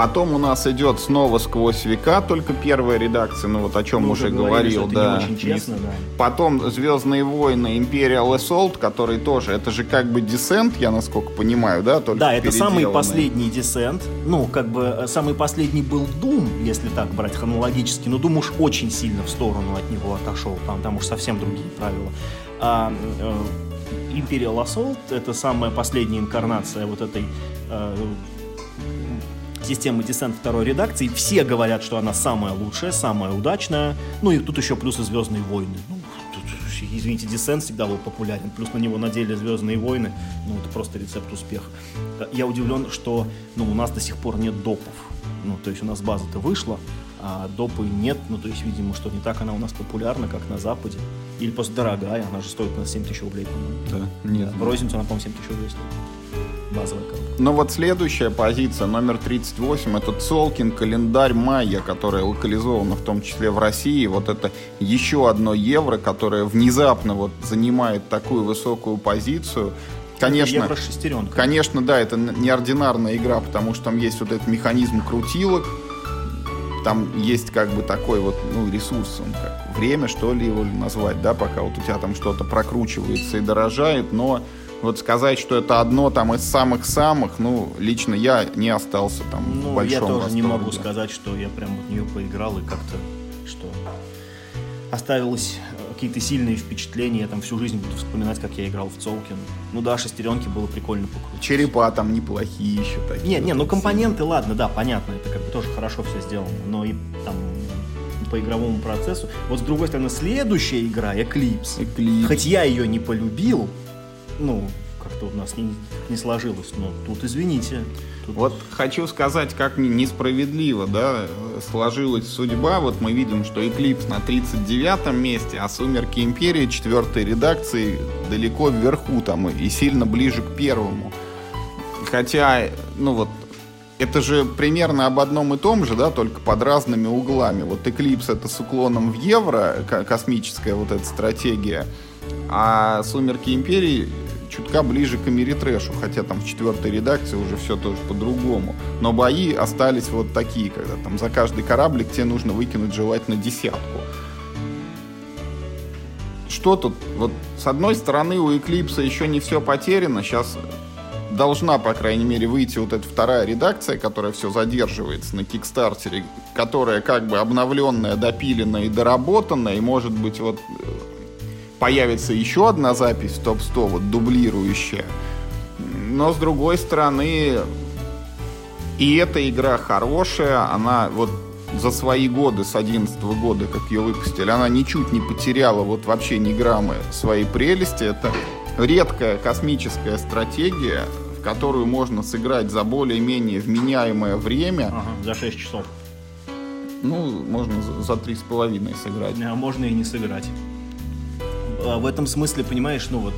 Потом у нас идет снова сквозь века, только первая редакция, ну вот о чем Мы уже говорил, да. очень честно, да. Потом Звездные войны Imperial Assault, который тоже, это же как бы десент, я насколько понимаю, да, только Да, это самый последний десент. Ну, как бы э, самый последний был Doom, если так брать хронологически, но Doom уж очень сильно в сторону от него отошел, там, там уж совсем другие правила. А, э, Imperial Assault это самая последняя инкарнация вот этой э, системы Descent второй редакции. Все говорят, что она самая лучшая, самая удачная. Ну и тут еще плюсы Звездные войны. Ну, тут, извините, Descent всегда был популярен. Плюс на него надели Звездные войны. Ну, это просто рецепт успеха. Я удивлен, что ну, у нас до сих пор нет допов. Ну, то есть у нас база-то вышла, а допы нет. Ну, то есть, видимо, что не так она у нас популярна, как на Западе. Или просто дорогая, она же стоит на 7 тысяч рублей, по-моему. Да, нет. В розницу она, по-моему, 7 тысяч рублей стоит базовая коробка. Ну вот следующая позиция, номер 38, это Цолкин календарь майя, которая локализована в том числе в России. Вот это еще одно евро, которое внезапно вот занимает такую высокую позицию. Конечно, евро шестеренка. Конечно, да, это неординарная игра, потому что там есть вот этот механизм крутилок, там есть как бы такой вот, ну, ресурс, он как время, что ли, его назвать, да, пока вот у тебя там что-то прокручивается и дорожает, но вот сказать, что это одно там из самых-самых, ну, лично я не остался там ну, в большом я тоже восторге. не могу сказать, что я прям в нее поиграл и как-то, что оставилось э, какие-то сильные впечатления. Я там всю жизнь буду вспоминать, как я играл в Цолкин. Ну да, шестеренки было прикольно покрутить. Черепа там неплохие еще такие. Нет, нет, ну компоненты, ладно, да, понятно, это как бы тоже хорошо все сделано. Но и там по игровому процессу. Вот с другой стороны, следующая игра, Eclipse. Eclipse. Хоть я ее не полюбил, ну, как-то у нас не, не сложилось. Но тут, извините. Тут... Вот хочу сказать, как несправедливо, да, сложилась судьба. Вот мы видим, что Эклипс на 39 месте, а Сумерки Империи четвертой редакции далеко вверху там и сильно ближе к первому. Хотя, ну вот, это же примерно об одном и том же, да, только под разными углами. Вот Эклипс это с уклоном в евро, космическая вот эта стратегия, а Сумерки Империи чутка ближе к Америтрэшу, хотя там в четвертой редакции уже все тоже по-другому. Но бои остались вот такие, когда там за каждый кораблик тебе нужно выкинуть желательно десятку. Что тут? Вот с одной стороны у Эклипса еще не все потеряно. Сейчас должна, по крайней мере, выйти вот эта вторая редакция, которая все задерживается на Кикстартере, которая как бы обновленная, допиленная и доработанная, и может быть вот э, появится еще одна запись в топ-100, вот дублирующая. Но с другой стороны, и эта игра хорошая, она вот за свои годы, с 11 года, как ее выпустили, она ничуть не потеряла вот вообще ни граммы своей прелести. Это редкая космическая стратегия, в которую можно сыграть за более-менее вменяемое время. Ага, за 6 часов. Ну, можно за три с половиной сыграть. А можно и не сыграть. А в этом смысле, понимаешь, ну вот,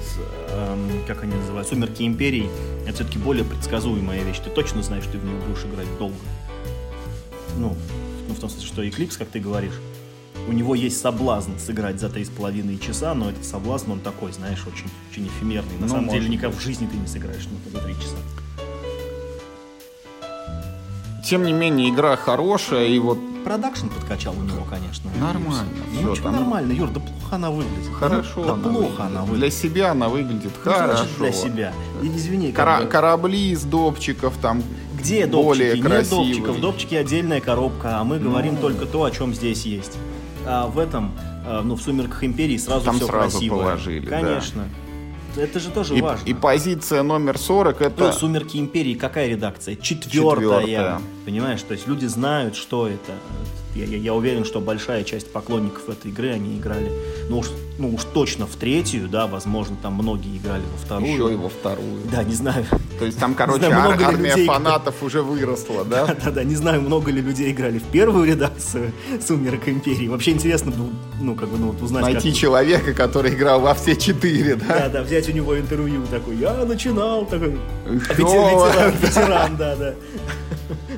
эм, как они называют, «Сумерки Империи» — это все-таки более предсказуемая вещь. Ты точно знаешь, что ты в нее будешь играть долго. Ну, ну, в том смысле, что Eclipse, как ты говоришь, у него есть соблазн сыграть за три с половиной часа, но этот соблазн, он такой, знаешь, очень, очень эфемерный. На ну, самом деле, никак в жизни ты не сыграешь ну, за три часа. Тем не менее, игра хорошая, и вот... Продакшн подкачал у него, конечно. Нормально. Ну, все, там... нормально, Юр, да плохо она выглядит. Хорошо. Да, плохо она выглядит. Для себя она выглядит ну, хорошо. для себя? Извини. Кора- бы... Корабли из допчиков там где более допчики? красивые. Нет допчиков, допчики отдельная коробка, а мы ну... говорим только то, о чем здесь есть. А в этом, а, ну, в «Сумерках Империи» сразу Там все сразу красиво. положили, Конечно. Да. Это же тоже и, важно. И позиция номер 40 это... Ну, «Сумерки Империи» какая редакция? Четвертая. Четвертая. Понимаешь, то есть люди знают, что это. Я, я, я уверен, что большая часть поклонников этой игры, они играли, ну уж, ну уж точно в третью, да, возможно, там многие играли во вторую. Еще и во вторую. Да, не знаю. То есть там, короче, знаю, ар- армия людей, фанатов уже выросла, да? Да, да, да, не знаю, много ли людей играли в первую редакцию «Сумерек Империи». Вообще интересно было, ну, как бы, ну, вот узнать, Найти как... человека, который играл во все четыре, да? Да, да, взять у него интервью такой, я начинал, такой, ветеран, ветеран, да, да,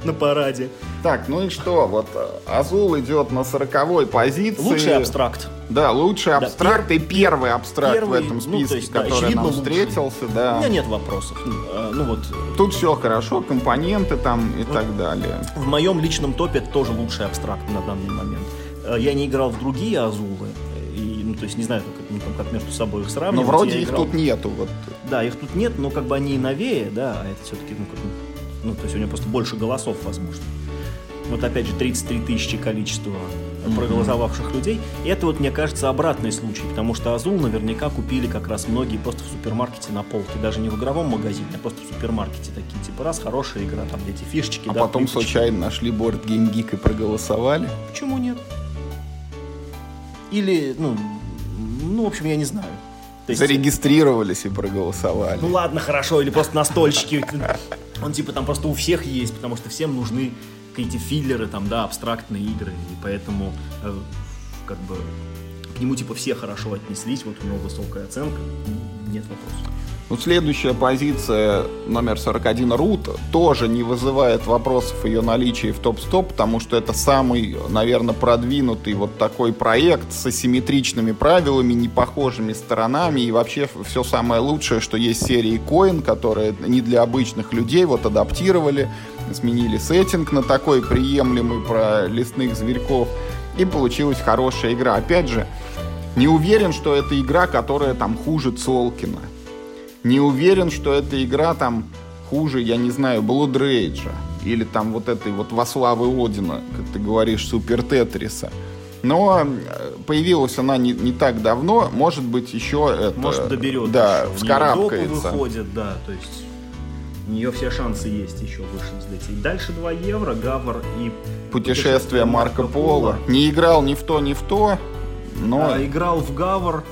на параде. Так, ну и что? Вот э, Азул идет на сороковой позиции. Лучший абстракт. Да, лучший абстракт да, и первый абстракт первый, в этом списке, ну, есть, который да, нам встретился. Да. У меня нет вопросов. Ну, э, ну вот. Тут все хорошо, компоненты там и вот. так далее. В моем личном топе это тоже лучший абстракт на данный момент. Э, я не играл в другие Азулы, и, ну, то есть не знаю, как, ну, как между собой их сравнивать. Но вроде их играл... тут нету. Вот. Да, их тут нет, но как бы они новее, да, а это все-таки, ну, как, ну, то есть у него просто больше голосов, возможно вот опять же 33 тысячи количество проголосовавших людей. И это вот, мне кажется, обратный случай, потому что Азул наверняка купили как раз многие просто в супермаркете на полке, даже не в игровом магазине, а просто в супермаркете такие, типа, раз, хорошая игра, там эти фишечки. А да, потом плиточки. случайно нашли борт Game Geek и проголосовали? Почему нет? Или, ну, ну, в общем, я не знаю. То есть... Зарегистрировались и проголосовали. Ну ладно, хорошо, или просто настольщики. Он типа там просто у всех есть, потому что всем нужны какие-то филлеры, там, да, абстрактные игры, и поэтому э, как бы к нему типа все хорошо отнеслись, вот у него высокая оценка, нет вопросов. Ну, следующая позиция, номер 41, Рут, тоже не вызывает вопросов ее наличия в топ-100, потому что это самый, наверное, продвинутый вот такой проект с асимметричными правилами, непохожими сторонами, и вообще все самое лучшее, что есть серии Coin, которые не для обычных людей, вот адаптировали, сменили сеттинг на такой приемлемый про лесных зверьков, и получилась хорошая игра. Опять же, не уверен, что это игра, которая там хуже Цолкина не уверен, что эта игра там хуже, я не знаю, Blood Rage или там вот этой вот во славы Одина, как ты говоришь, Супер Тетриса. Но э, появилась она не, не так давно, может быть, еще это... Может, доберет. Да, еще. вскарабкается. выходит, да, то есть у нее все шансы есть еще выше взлететь. Дальше 2 евро, Гавр и... Путешествие Марко Поло. Не играл ни в то, ни в то, но... А, играл в Гавр,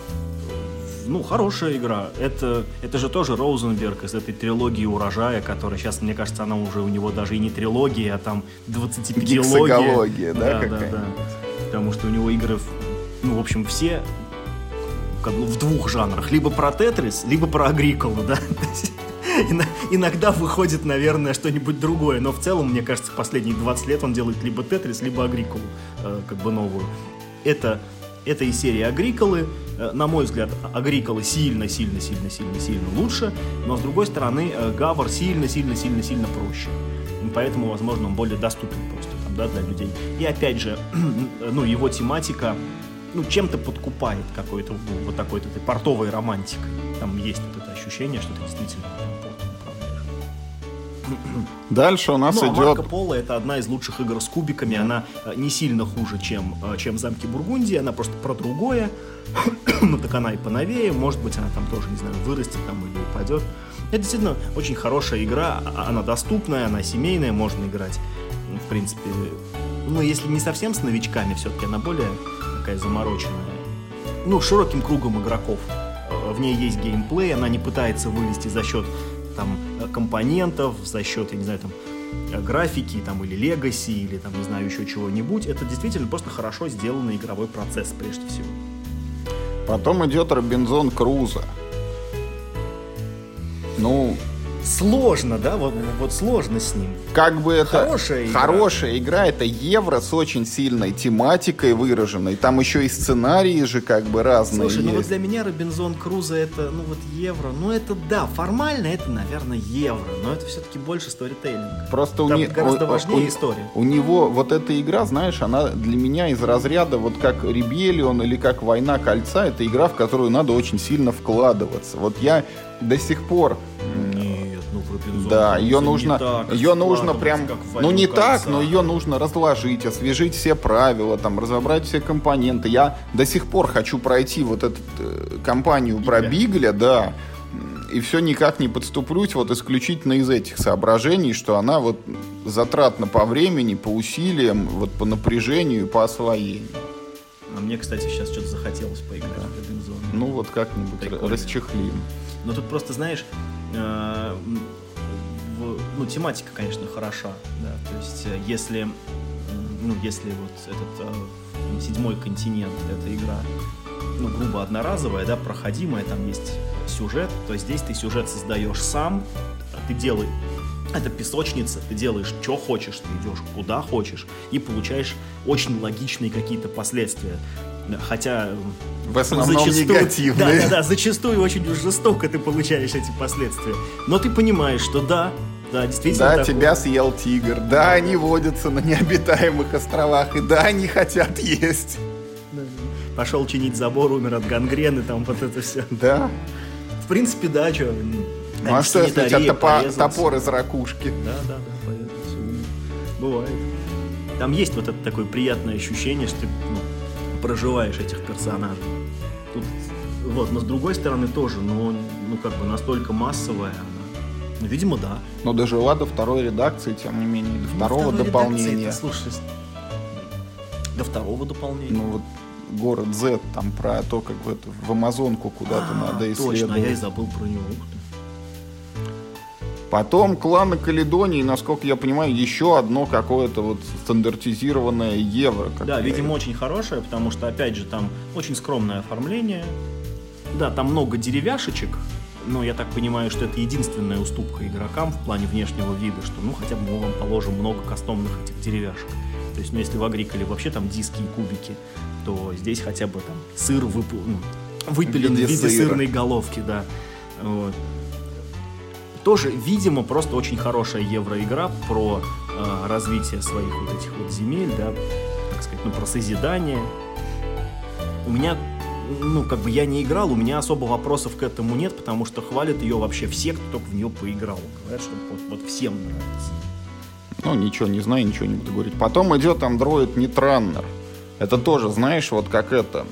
ну, хорошая игра. Это, это же тоже Роузенберг из этой трилогии урожая, которая сейчас, мне кажется, она уже у него даже и не трилогия, а там 25-логия. да, да, да, да. Потому что у него игры, ну, в общем, все как бы в двух жанрах. Либо про Тетрис, либо про Агриколу, да. Иногда выходит, наверное, что-нибудь другое, но в целом, мне кажется, последние 20 лет он делает либо Тетрис, либо Агриколу, э, как бы новую. Это, это и серия Агриколы, Э, на мой взгляд, Агрикола сильно-сильно-сильно-сильно-сильно лучше, но с другой стороны, э, Гавр сильно-сильно-сильно-сильно проще. Поэтому, возможно, он более доступен просто там, да, для людей. И опять же, ну, его тематика ну, чем-то подкупает какой-то вот такой-то портовой романтикой. Там есть вот это ощущение, что ты действительно. Дальше у нас ну, а идет... Марко Поло это одна из лучших игр с кубиками. Она э, не сильно хуже, чем, э, чем замки Бургундии. Она просто про другое. ну, так она и поновее. Может быть, она там тоже, не знаю, вырастет там или упадет. Это действительно очень хорошая игра. а- Она доступная, она семейная, можно играть. Ну, В принципе, ну, если не совсем с новичками, все-таки она более такая замороченная. Ну, широким кругом игроков. Э, В ней есть геймплей, она не пытается вылезти за счет там э, компонентов, за счет, я не знаю, там э, графики, там, или легаси, или там, не знаю, еще чего-нибудь. Это действительно просто хорошо сделанный игровой процесс, прежде всего. Потом идет Робинзон Крузо. Ну, Сложно, да? Вот, вот сложно с ним. как бы это... Хорошая игра. Хорошая игра. Это евро с очень сильной тематикой выраженной. Там еще и сценарии же как бы разные Слушай, ну вот есть. для меня Робинзон Крузо это, ну вот евро, ну это да, формально это, наверное, евро, но это все-таки больше сторителлинг. Просто у, Там не- гораздо у- важнее у- история. У него вот эта игра, знаешь, она для меня из разряда вот как Ребелион или как Война Кольца. Это игра, в которую надо очень сильно вкладываться. Вот я до сих пор Робинзон Да, ее нужно, так ее нужно прям, ну «Войну не так, кольца». но ее нужно разложить, освежить все правила, там, разобрать все компоненты. Я до сих пор хочу пройти вот эту э, кампанию про Бигля. Бигля, да, и все никак не подступлюсь вот исключительно из этих соображений, что она вот затратна по времени, по усилиям, вот по напряжению, по освоению. А мне, кстати, сейчас что-то захотелось поиграть в Робинзон. Ну вот как-нибудь Прикольно. расчехлим. Но тут просто, знаешь, э, ну, тематика, конечно, хороша, да, то есть, э, если, ну, если вот этот э, седьмой континент, эта игра, ну, грубо одноразовая, да, проходимая, там есть сюжет, то здесь ты сюжет создаешь сам, а ты делаешь это песочница, ты делаешь, что хочешь, ты идешь куда хочешь и получаешь очень логичные какие-то последствия. Хотя м, В основном зачастую, негативные. Да, да, да, зачастую очень жестоко ты получаешь эти последствия. Но ты понимаешь, что да, да, действительно. Да, такое. тебя съел тигр. Да, они водятся на необитаемых островах. И да, они хотят есть. Пошел чинить забор, умер от гангрены, там вот это все. Да. В принципе, да, что. Ну а что, если у тебя топо- топор из ракушки? Да, да, да, порезался. Бывает. Там есть вот это такое приятное ощущение, что ты ну, проживаешь этих персонажей. Тут, вот, но с другой стороны тоже, но ну как бы настолько массовая. Ну, видимо, да. Но дожила до второй редакции, тем не менее, до Ну, второго второй дополнения. это, слушай, до второго дополнения. Ну вот город Z, там про то, как в, это, в Амазонку куда-то А, надо Точно, а исследовать. я и забыл про него. Потом кланы Каледонии, насколько я понимаю, еще одно какое-то вот стандартизированное евро. Да, видимо, очень хорошая, потому что, опять же, там очень скромное оформление. Да, там много деревяшечек, но я так понимаю, что это единственная уступка игрокам в плане внешнего вида, что, ну, хотя бы мы вам положим много кастомных этих деревяшек. То есть, ну, если в Агриколе вообще там диски и кубики, то здесь хотя бы там сыр выпу- ну, выпилен в виде виде, сыра. сырной головки, да. Вот. Тоже, видимо, просто очень хорошая евроигра про э, развитие своих вот этих вот земель, да, так сказать, ну, про созидание. У меня, ну, как бы я не играл, у меня особо вопросов к этому нет, потому что хвалят ее вообще все, кто только в нее поиграл. Говорят, что вот, вот всем нравится. Ну, ничего не знаю, ничего не буду говорить. Потом идет андроид Нитраннер. Это тоже, знаешь, вот как это...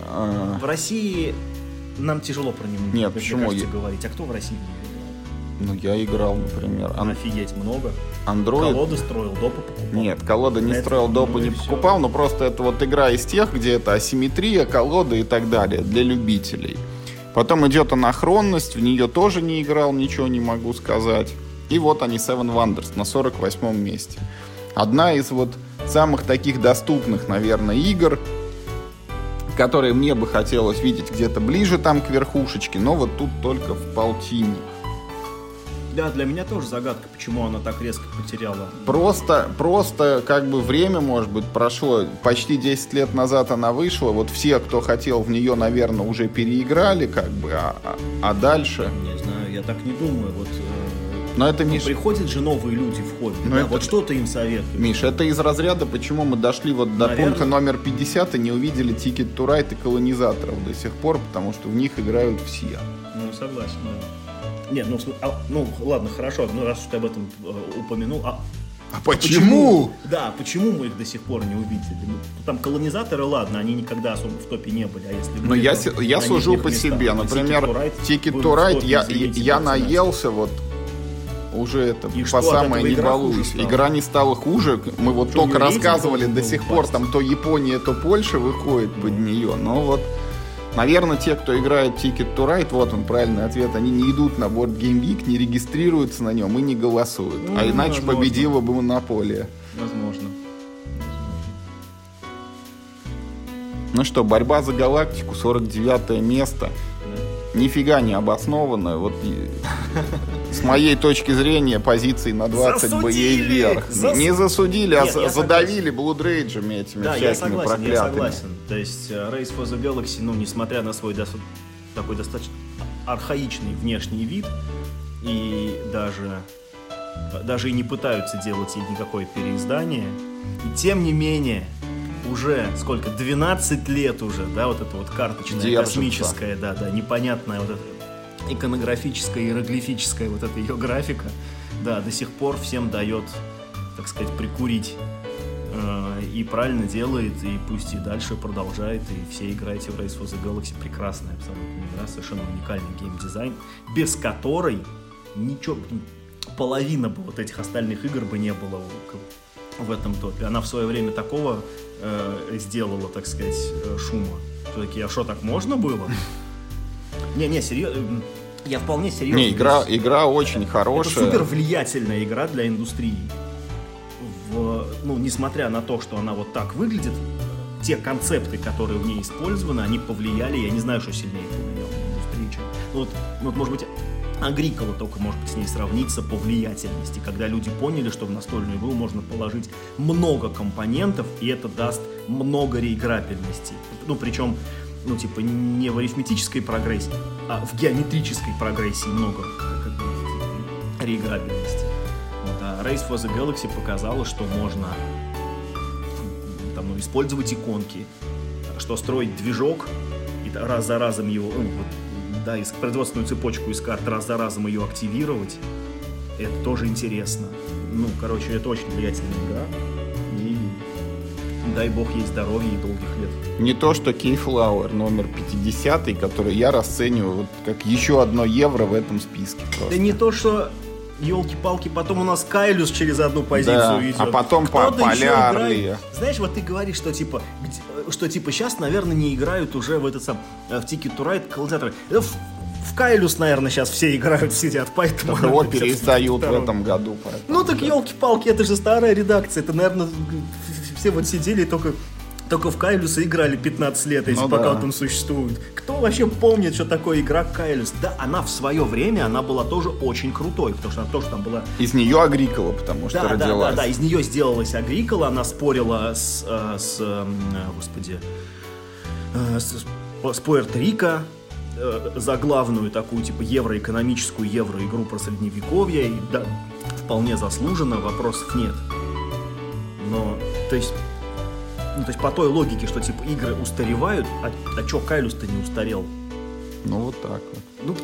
э, В России нам тяжело про него Нет, почему? кажется, Я- говорить. А кто в России ну, я играл, например. Ан- Офигеть, много. Андроид... Колоды строил, допы покупал. Нет, колода не Это, строил, допы ну не покупал, но просто это вот игра из тех, где это асимметрия, колода и так далее, для любителей. Потом идет анахронность, в нее тоже не играл, ничего не могу сказать. И вот они, Seven Wonders, на 48 месте. Одна из вот самых таких доступных, наверное, игр, которые мне бы хотелось видеть где-то ближе там к верхушечке, но вот тут только в полтине. Да, для меня тоже загадка, почему она так резко потеряла. Просто, просто как бы время, может быть, прошло. Почти 10 лет назад она вышла. Вот все, кто хотел в нее, наверное, уже переиграли, как бы, а, а- а дальше. Не знаю, я так не думаю. Вот э, Но это, ну, Миш, приходят же новые люди в хобби. Ну, да, это- Вот что ты им советуешь? Миш, это из разряда, почему мы дошли вот до Наверное. пункта номер 50 и не увидели Ticket to Ride и колонизаторов до сих пор, потому что в них играют все. Ну, согласен, да. Нет, ну, а, ну ладно, хорошо, ну раз уж ты об этом э, упомянул, а а почему? почему? Да, почему мы их до сих пор не увидели? Ну, там колонизаторы, ладно, они никогда особо в топе не были, а если Но я, то, я сужу по себе, например, Ticket to Ride, я, я наелся вот уже это и по самое не балуюсь. Игра не стала хуже. Мы вот что, только рассказывали до сих пор, там то Япония, то Польша выходит mm. под нее. Но вот Наверное, те, кто играет Ticket to Ride, вот он правильный ответ, они не идут на Board Game Week, не регистрируются на нем и не голосуют. Ну, а иначе возможно. победила бы монополия. Возможно. Ну что, борьба за галактику, 49 место нифига не обоснованно. Вот с моей точки зрения позиции на 20 засудили! бы ей вверх. Зас... Не засудили, а Нет, а задавили блудрейджами этими да, всякими я согласен, проклятыми. Я согласен. То есть э, Race for the Galaxy, ну, несмотря на свой дос... такой достаточно архаичный внешний вид, и даже, даже и не пытаются делать ей никакое переиздание, и тем не менее, уже сколько, 12 лет уже, да, вот это вот карточная, Держится. космическая, да, да, непонятная вот эта иконографическая, иероглифическая вот эта ее графика, да, до сих пор всем дает, так сказать, прикурить. Э, и правильно делает, и пусть и дальше продолжает, и все играете в Race for the Galaxy. Прекрасная абсолютно игра, совершенно уникальный геймдизайн, без которой ничего, половина бы вот этих остальных игр бы не было в этом топе. Она в свое время такого э, сделала, так сказать, э, шума. Все-таки, а что, так можно было? Не-не, серьезно, я вполне серьезно. Не, игра, игра очень хорошая. Это супер влиятельная игра для индустрии. В, ну, несмотря на то, что она вот так выглядит, те концепты, которые в ней использованы, они повлияли, я не знаю, что сильнее повлияло на индустрию. Ну, вот, ну, вот, может быть, Агрикола только может быть с ней сравниться по влиятельности, когда люди поняли, что в настольную игру можно положить много компонентов, и это даст много реиграбельности. Ну, причем, ну, типа, не в арифметической прогрессии, а в геометрической прогрессии много как реиграбельности. Вот, а Race for the Galaxy показала, что можно там, ну, использовать иконки, что строить движок и раз за разом его, ну, вот, да, из производственную цепочку из карт раз за разом ее активировать, это тоже интересно. Ну, короче, это очень влиятельная игра. Дай бог ей здоровья и долгих лет. Не то, что Keyflower номер 50, который я расцениваю вот как еще одно евро в этом списке. Просто. Да не то, что елки-палки, потом у нас Кайлюс через одну позицию да, идет. А потом по полярные. Знаешь, вот ты говоришь, что типа, что типа сейчас, наверное, не играют уже в этот сам э, в Ticket to Ride колонизаторы. В, в Кайлюс, наверное, сейчас все играют, сидят, поэтому... Так его переиздают в этом году. Поэтому, ну так да. елки-палки, это же старая редакция, это, наверное, все вот сидели только только в Кайлюса играли 15 лет, если ну, пока да. он существует. Кто вообще помнит, что такое игра Кайлюс? Да, она в свое время, она была тоже очень крутой, потому что она тоже там была... Из нее Агрикола, потому что да, родилась. Да, да, да, из нее сделалась Агрикола, она спорила с, э, с э, господи, э, с, с Пуэрто-Рико, за главную такую типа евроэкономическую евроигру про средневековье и да, вполне заслуженно, вопросов нет. Но, то есть, ну, то есть по той логике, что типа игры устаревают, а, а чё Кайлюс-то не устарел? Ну вот так вот. Ну,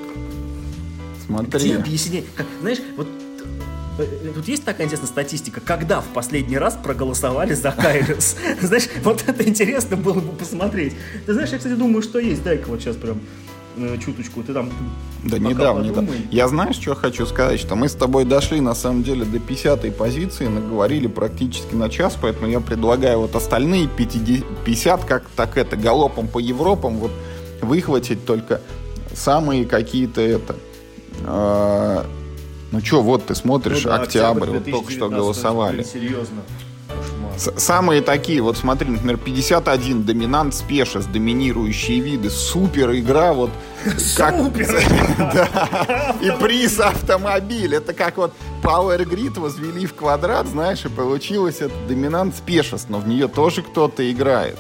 Смотри. Где объяснение? Знаешь, вот э, э, Тут есть такая интересная статистика, когда в последний раз проголосовали за Кайлюс. Знаешь, вот это интересно было бы посмотреть. Ты знаешь, я, кстати, думаю, что есть. Дай-ка вот сейчас прям э, чуточку. Ты там да недавно, недавно. Я знаешь, что хочу сказать? Что мы с тобой дошли, на самом деле, до 50-й позиции, наговорили практически на час, поэтому я предлагаю вот остальные 50, как так это, галопом по Европам, вот выхватить только самые какие-то это... Э, ну что, вот ты смотришь, ну, да, октябрь, октябрь вот только что голосовали. Серьезно. Самые такие, вот смотри, например, 51 доминант спешес, доминирующие виды, супер игра, вот как... Да. И приз автомобиль. Это как вот Power Grid возвели в квадрат, знаешь, и получилось это доминант спешес, но в нее тоже кто-то играет.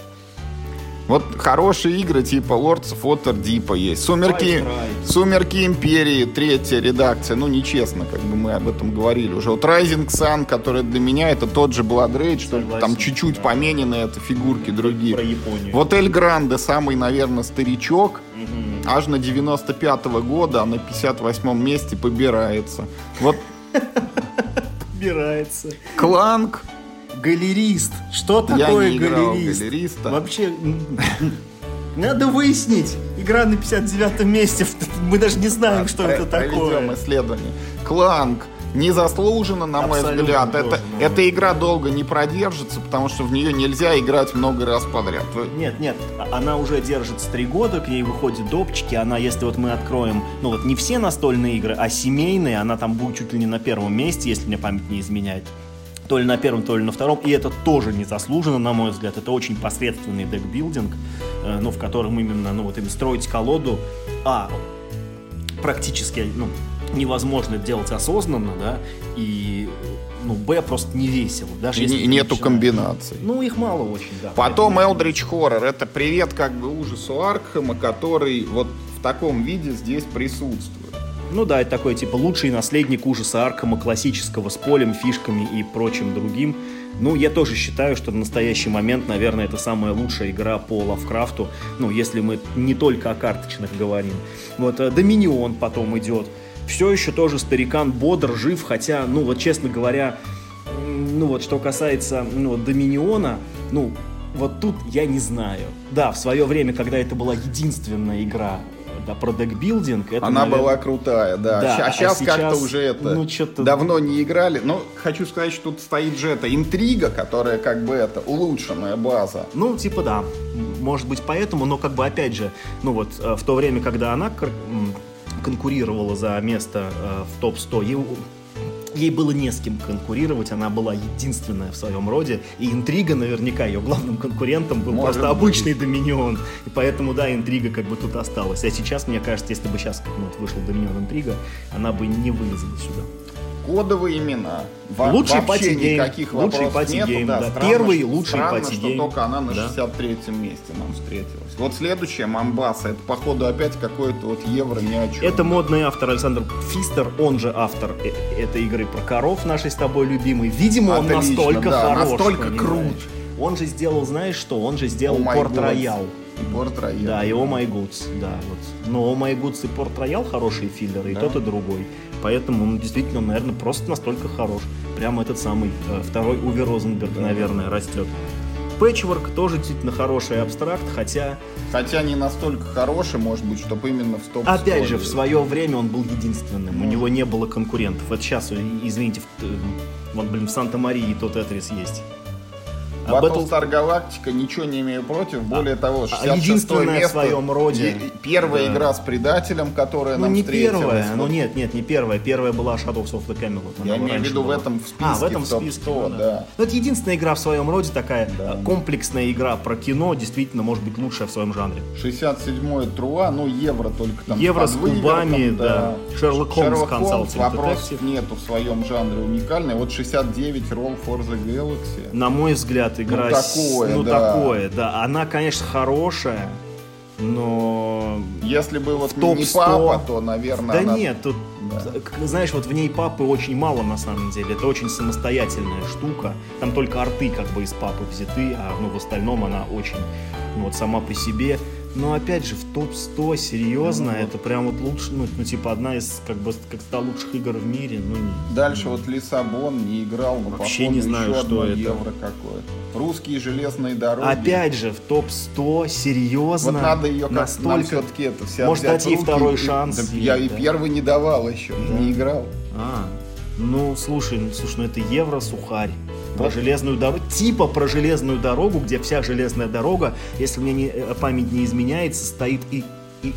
Вот хорошие игры типа Lords of Waterdeep есть. Сумерки, Сумерки Империи, третья редакция. Ну, нечестно, как бы мы об этом говорили уже. Вот Rising Sun, который для меня это тот же Blood Rage, Согласен, там чуть-чуть да. поменены это фигурки другие. Про Японию. Вот Эль Гранде, самый, наверное, старичок. Угу аж на 95-го года, а на 58-м месте побирается. Вот Убирается. Кланк, Галерист. Что Я такое не играл в галерист? галериста. Вообще, надо выяснить. Игра на 59-м месте. Мы даже не знаем, что Про- это проведем такое. исследование. Кланк незаслуженно, на мой взгляд. тоже, Это, ну. эта игра долго не продержится, потому что в нее нельзя играть много раз подряд. Нет, нет, она уже держится три года, к ней выходят допчики, она, если вот мы откроем, ну вот не все настольные игры, а семейные, она там будет чуть ли не на первом месте, если мне память не изменяет. То ли на первом, то ли на втором, и это тоже незаслуженно, на мой взгляд. Это очень посредственный декбилдинг, э, ну, в котором именно, ну, вот именно строить колоду, а, практически, ну, невозможно делать осознанно, да, и, ну, б, просто не весело. Даже И если не- нету начинаешь. комбинаций. Ну, их мало очень, да. Потом Поэтому- Eldritch Horror. Это привет как бы ужасу Аркхема, который вот в таком виде здесь присутствует. Ну да, это такой типа лучший наследник ужаса Аркама классического с полем, фишками и прочим другим. Ну, я тоже считаю, что в настоящий момент, наверное, это самая лучшая игра по Лавкрафту. Ну, если мы не только о карточных говорим. Вот э, Доминион потом идет. Все еще тоже старикан бодр, жив, хотя, ну вот честно говоря, ну вот что касается ну, Доминиона, ну вот тут я не знаю. Да, в свое время, когда это была единственная игра да, про декбилдинг, это, Она наверное, была крутая, да. Да, Ща- а сейчас, сейчас, как-то уже это ну, давно не играли. Но хочу сказать, что тут стоит же эта интрига, которая как бы это улучшенная база. Ну, типа да, может быть поэтому, но как бы опять же, ну вот э, в то время, когда она конкурировала за место э, в топ-100, ей, было не с кем конкурировать, она была единственная в своем роде, и интрига наверняка ее главным конкурентом был Может просто быть. обычный Доминион, и поэтому, да, интрига как бы тут осталась. А сейчас, мне кажется, если бы сейчас ну, вот вышел Доминион интрига, она бы не вылезла сюда. Кодовые имена. Во- Лучший вообще никаких Лучший вопросов party game, нету, да. Странно, Первый что- лучший странно, что только она на Да. 63-м месте нам встретилась. Вот следующая Мамбаса, это походу опять какой-то вот евро ни о чем. Это модный автор Александр Фистер, он же автор э- этой игры про коров, нашей с тобой любимый. Видимо, он Отлично, настолько да, хорош. настолько крут. Он же сделал, знаешь что? Он же сделал Oh Порт. Роял. И Порт Роял. Да, и О Май Гудс, да, вот. Но О Май Гудс и Порт Роял хорошие филлеры, и Да. тот, и другой. Поэтому он действительно, наверное, просто настолько хорош. Прямо этот самый э, второй Уве Розенберг, Да. наверное, растет. Пэтчворк тоже действительно хороший абстракт, хотя, Хотя не настолько хороший, может быть, чтобы именно в топ опять же, в свое время он был единственным, у Может. него не было конкурентов. Вот сейчас, извините, в- э, вот, блин, в Санта-Марии тот Этрис есть. А Battle- Battlestar Galactica ничего не имею против. Более того, 66 а единственная в место. своем роде. Первая Да. игра с предателем, которая Ну, нам не встретилась. первая, ну Вот нет, нет, не первая. Первая была Shadows of the Camelot. она Я имею в виду в была. этом в списке, А, в этом в списке, 100, ну да. Ну, это единственная игра в своем роде, такая Да. э, комплексная игра про кино, действительно, может быть, лучшая в своем жанре. 67-й Труа, ну евро только там Евро с кубами, да. Шерлок Холмс Шерлок Холмс, вопросов Detective. нету в своем жанре уникальный. Вот 69 Roll for the Galaxy. На мой взгляд, игра... Ну, такое, ну, да. такое, да. Она, конечно, хорошая, но... Если бы вот топ не 100. папа, то, наверное, Да она- нет, тут, Да. знаешь, вот в ней папы очень мало на самом деле. Это очень самостоятельная штука. Там только арты как бы из папы взяты, а ну, в остальном она очень ну, вот сама по себе. Но опять же, в топ-100 серьезно, Ну, это прям вот лучше, ну, ну, типа одна из как бы как 100 лучших игр в мире. Ну, не- Дальше вот Лиссабон не играл, но Вообще походу не знаю, еще что одно это. евро какое-то. Русские железные дороги. Опять же, в топ-100 серьезно. Вот надо ее как настолько... все-таки это вся Может, дать ей второй и- шанс Да ей, я и да. первый не давал еще, не играл. А, ну слушай, ну слушай, ну это евро сухарь. Про железную дорогу, типа про железную дорогу, где вся железная дорога, если мне не, э, память не изменяет, состоит и, и-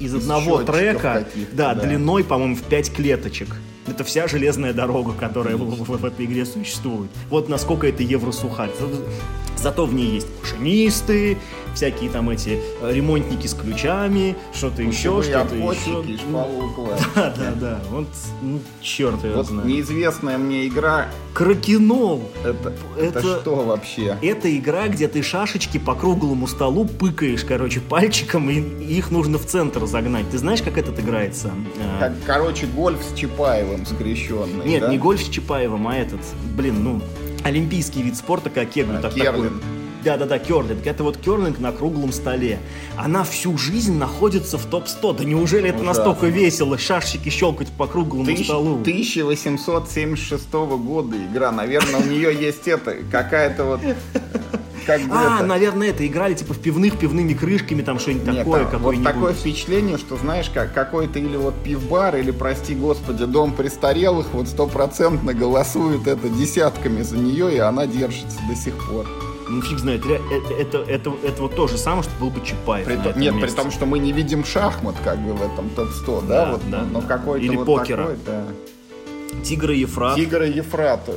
из Из одного трека, да, да. длиной, по-моему, в 5 клеточек. Это вся железная дорога, которая в, в- в этой игре существует. Вот насколько это евросухарь. За- Зато в ней есть машинисты, всякие там эти э, ремонтники с ключами, что-то еще, Путевые что-то еще. Да, да, да. Вот, ну, черт его Вот знает. неизвестная мне игра, Кракенол. это, это... Это- что вообще? Это игра, где ты шашечки по круглому столу пыкаешь, короче, пальчиком, и их нужно в центр загнать. Ты знаешь, как этот играется? А, Как, короче, гольф с Чапаевым скрещенный. Нет, да? не гольф с Чапаевым, а этот, блин, ну, олимпийский вид спорта, как кеглю, А, так керлинг. такой. Да-да-да, керлинг. Это вот керлинг на круглом столе. Она всю жизнь находится в топ-100. Да неужели это Ужасно. настолько весело? Шашечки щелкать по круглому Тысяч- столу. 1876 года игра. Наверное, у нее есть это, какая-то вот... Как бы А, это- наверное, это играли типа в пивных, пивными крышками, там что-нибудь Нет, такое, там вот такое впечатление, что знаешь, как какой-то или вот пивбар, или, прости господи, дом престарелых, вот стопроцентно голосует это десятками за нее, и она держится до сих пор. Ну, фиг знает, это, это, это, это вот то же самое, что был бы Чапаев При этом нет, при месте. том, что мы не видим шахмат как бы в этом топ-100, да, Да, вот, да, но да. какой-то Или вот покера. такой, да. Тигр и Ефрат. Тигр и Ефрат.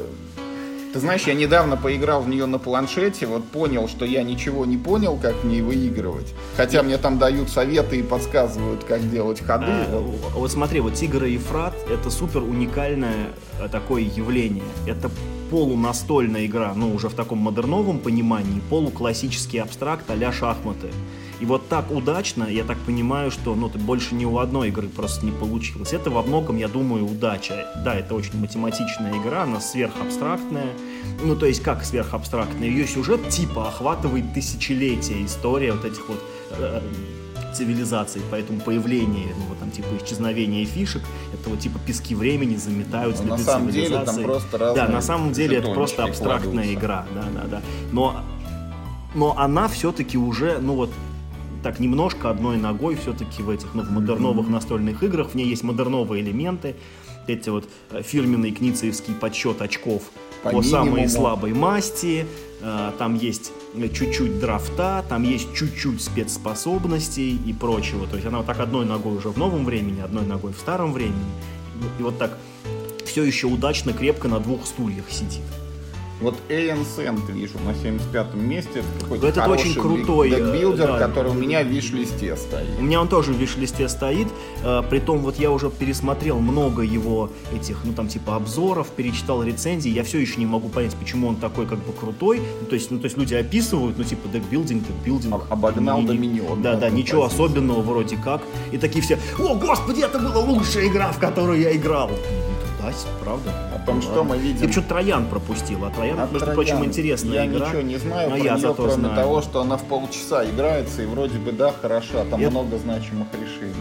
Ты знаешь, я недавно поиграл в нее на планшете, вот понял, что я ничего не понял, как в ней выигрывать. Хотя мне там дают советы и подсказывают, как делать ходы. А, Вот. вот смотри, вот Тигр и Ефрат это супер уникальное э, такое явление. Это полунастольная игра, ну уже в таком модерновом понимании, полуклассический абстракт а шахматы. И вот так удачно, я так понимаю, что ну, ты больше ни у одной игры просто не получилось. Это во многом, я думаю, удача. Да, это очень математичная игра, она сверхабстрактная. Ну, то есть как сверхабстрактная? Ее сюжет типа охватывает тысячелетия, история вот этих вот э, цивилизаций, поэтому появление, ну, вот там, типа, исчезновение фишек, это вот, типа, пески времени заметают Но на следы самом деле там цивилизации. просто разные Да, на самом деле это просто абстрактная кладутся. игра, да, да, да. Но, но она все-таки уже, ну вот, так немножко одной ногой все-таки в этих, ну, в модерновых настольных играх, в ней есть модерновые элементы, эти вот э, фирменный кницеевский подсчет очков По по, самой слабой масти, э, там есть э, чуть-чуть драфта, там есть чуть-чуть спецспособностей и прочего. То есть она вот так одной ногой уже в новом времени, одной ногой в старом времени. И вот так все еще удачно, крепко на двух стульях сидит. Вот Эйнсент вижу на 75-м месте. Это какой-то Этот очень крутой, дек- декбилдер, э, да. который у меня в виш-листе стоит. У меня он тоже в виш-листе стоит, э, притом вот я уже пересмотрел много его этих, ну там типа обзоров, перечитал рецензии, я все еще не могу понять, почему он такой как бы крутой, ну, то есть, ну, то есть люди описывают, ну типа декбилдинг, декбилдинг. Об- обогнал не- Доминион, Да, да, ничего позиции. особенного вроде как, и такие все, о господи, это была лучшая игра, в которую я играл. Ну, Да, правда. Ну, что ладно. мы видим. Я почему-то Троян пропустил, а Троян, А между Троян, прочим, интересная Я игра. ничего не знаю но про я нее, зато кроме знаю. того, что она в полчаса играется, и вроде бы, да, хороша, там Я- много значимых решений.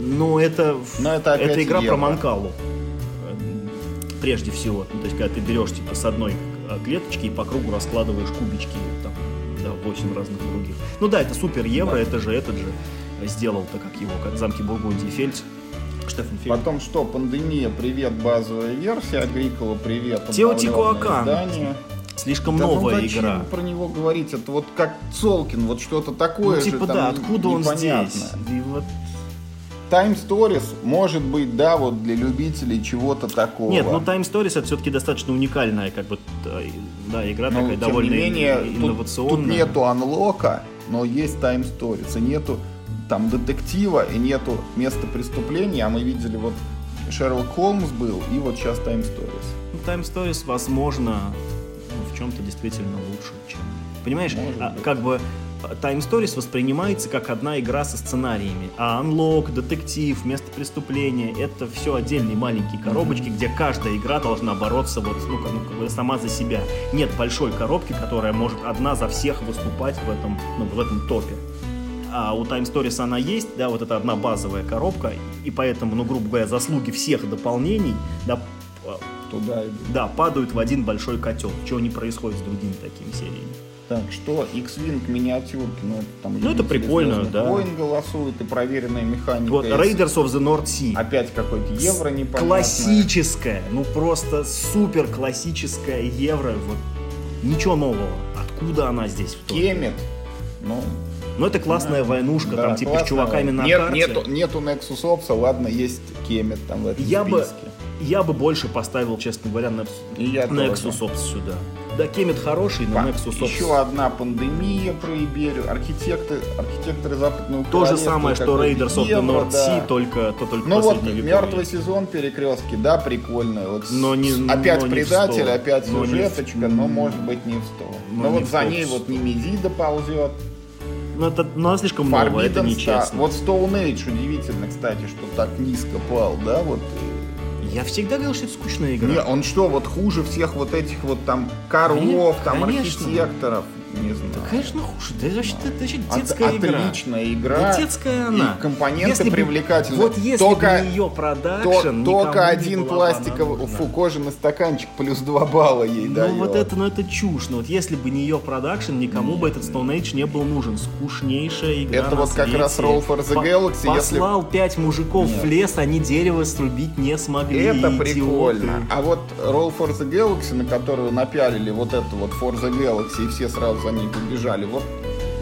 Ну, это, Но это опять игра евро. про Манкалу. Э, Прежде всего. Ну, то есть, когда ты берешь типа с одной э, клеточки и по кругу раскладываешь кубички, там, да, 8 разных других. Ну да, это супер евро, Да. это же этот же сделал-то, как его, как замки Бургундии Фельдс. Штефан Фельд. Потом что, пандемия, привет, базовая версия, Агрикола, привет, издание. Слишком Да ну новая зачем игра. про него говорить? Это вот как Цолкин, вот что-то такое Ну, же типа, там да, откуда он непонятно. здесь? И вот Time Stories может быть, да, вот для любителей чего-то такого. Нет, ну Time Stories это все-таки достаточно уникальная, как бы, да, и- да, игра Но, такая тем довольно не менее, ин- тут- инновационная. Тут, нету анлока, но есть Time Stories. И нету там детектива, и нету места преступления. А мы видели вот Шерлок Холмс был, и вот сейчас Time Stories. Ну, Time Stories, возможно, ну, в чем-то действительно лучше, чем... Понимаешь, а, как бы а, Time Stories воспринимается как одна игра со сценариями, а Unlock, Детектив, Место преступления — это все отдельные маленькие коробочки, где каждая игра должна бороться вот, ну, как, ну, как бы сама за себя. Нет большой коробки, которая может одна за всех выступать в этом, ну, в этом топе. А у Time Stories она есть, да, вот это одна базовая коробка, и поэтому, ну, грубо говоря, заслуги всех дополнений, да, а, Туда идут. да, падают в один большой котел, чего не происходит с другими такими сериями. Так, что? X-Wing миниатюрки, ну это там... Ну, это прикольно, «Звездных да. войн» голосуют, и проверенная механика. Вот. Raiders of the North Sea. Опять какой-то евро непонятное. Классическая, ну просто супер классическая евро, вот ничего нового. Откуда она здесь? Кемет. Ну, Ну это классная войнушка, да, там типа с чуваками на Нет, карте. Нету, нету Nexus Ops, ладно, есть Кемет там в этом Я бы, списке. я бы больше поставил, честно говоря, Nexus тоже. Ops сюда. Да, Кемет хороший, но Nexus Ops... Еще одна пандемия про Иберию. Архитекты, архитекторы западного То же самое, что Raiders of the North да. Sea, только, то только Ну вот, посредневековье. мертвый сезон перекрестки, да, прикольно. Вот Но не- опять но не предатель, 100. опять Но не сюжеточка, но может быть не в 100. но Но, не вот за 100. ней вот Немезида ползет. Ну, это, ну, она слишком новая, это Forbidden Star. нечестно. Вот Stone Age удивительно, кстати, что так низко пал, да, вот. Я всегда говорил, что это скучная игра. Не, он что, вот хуже всех вот этих вот там коров, Конечно, там конечно. архитекторов. Не знаю. Да, конечно, хуже. Да, это вообще, это вообще детская От, игра. Отличная игра. Да детская она. И компоненты Если привлекательные. Вот если только, бы ее то- продакшн, только никому не один пластиковый, фу, кожаный стаканчик плюс 2 балла ей Ну дает. вот это, ну это чушь. Но вот если бы не ее продакшн, никому бы этот Stone Age не был нужен. Скучнейшая игра Это вот как свете. раз Roll for the По- Galaxy, если- Послал пять мужиков Нет. в лес, они дерево срубить не смогли. Это идиоты. прикольно. А вот Roll for the Galaxy, на которую напялили вот эту вот For the Galaxy, и все сразу ней побежали, вот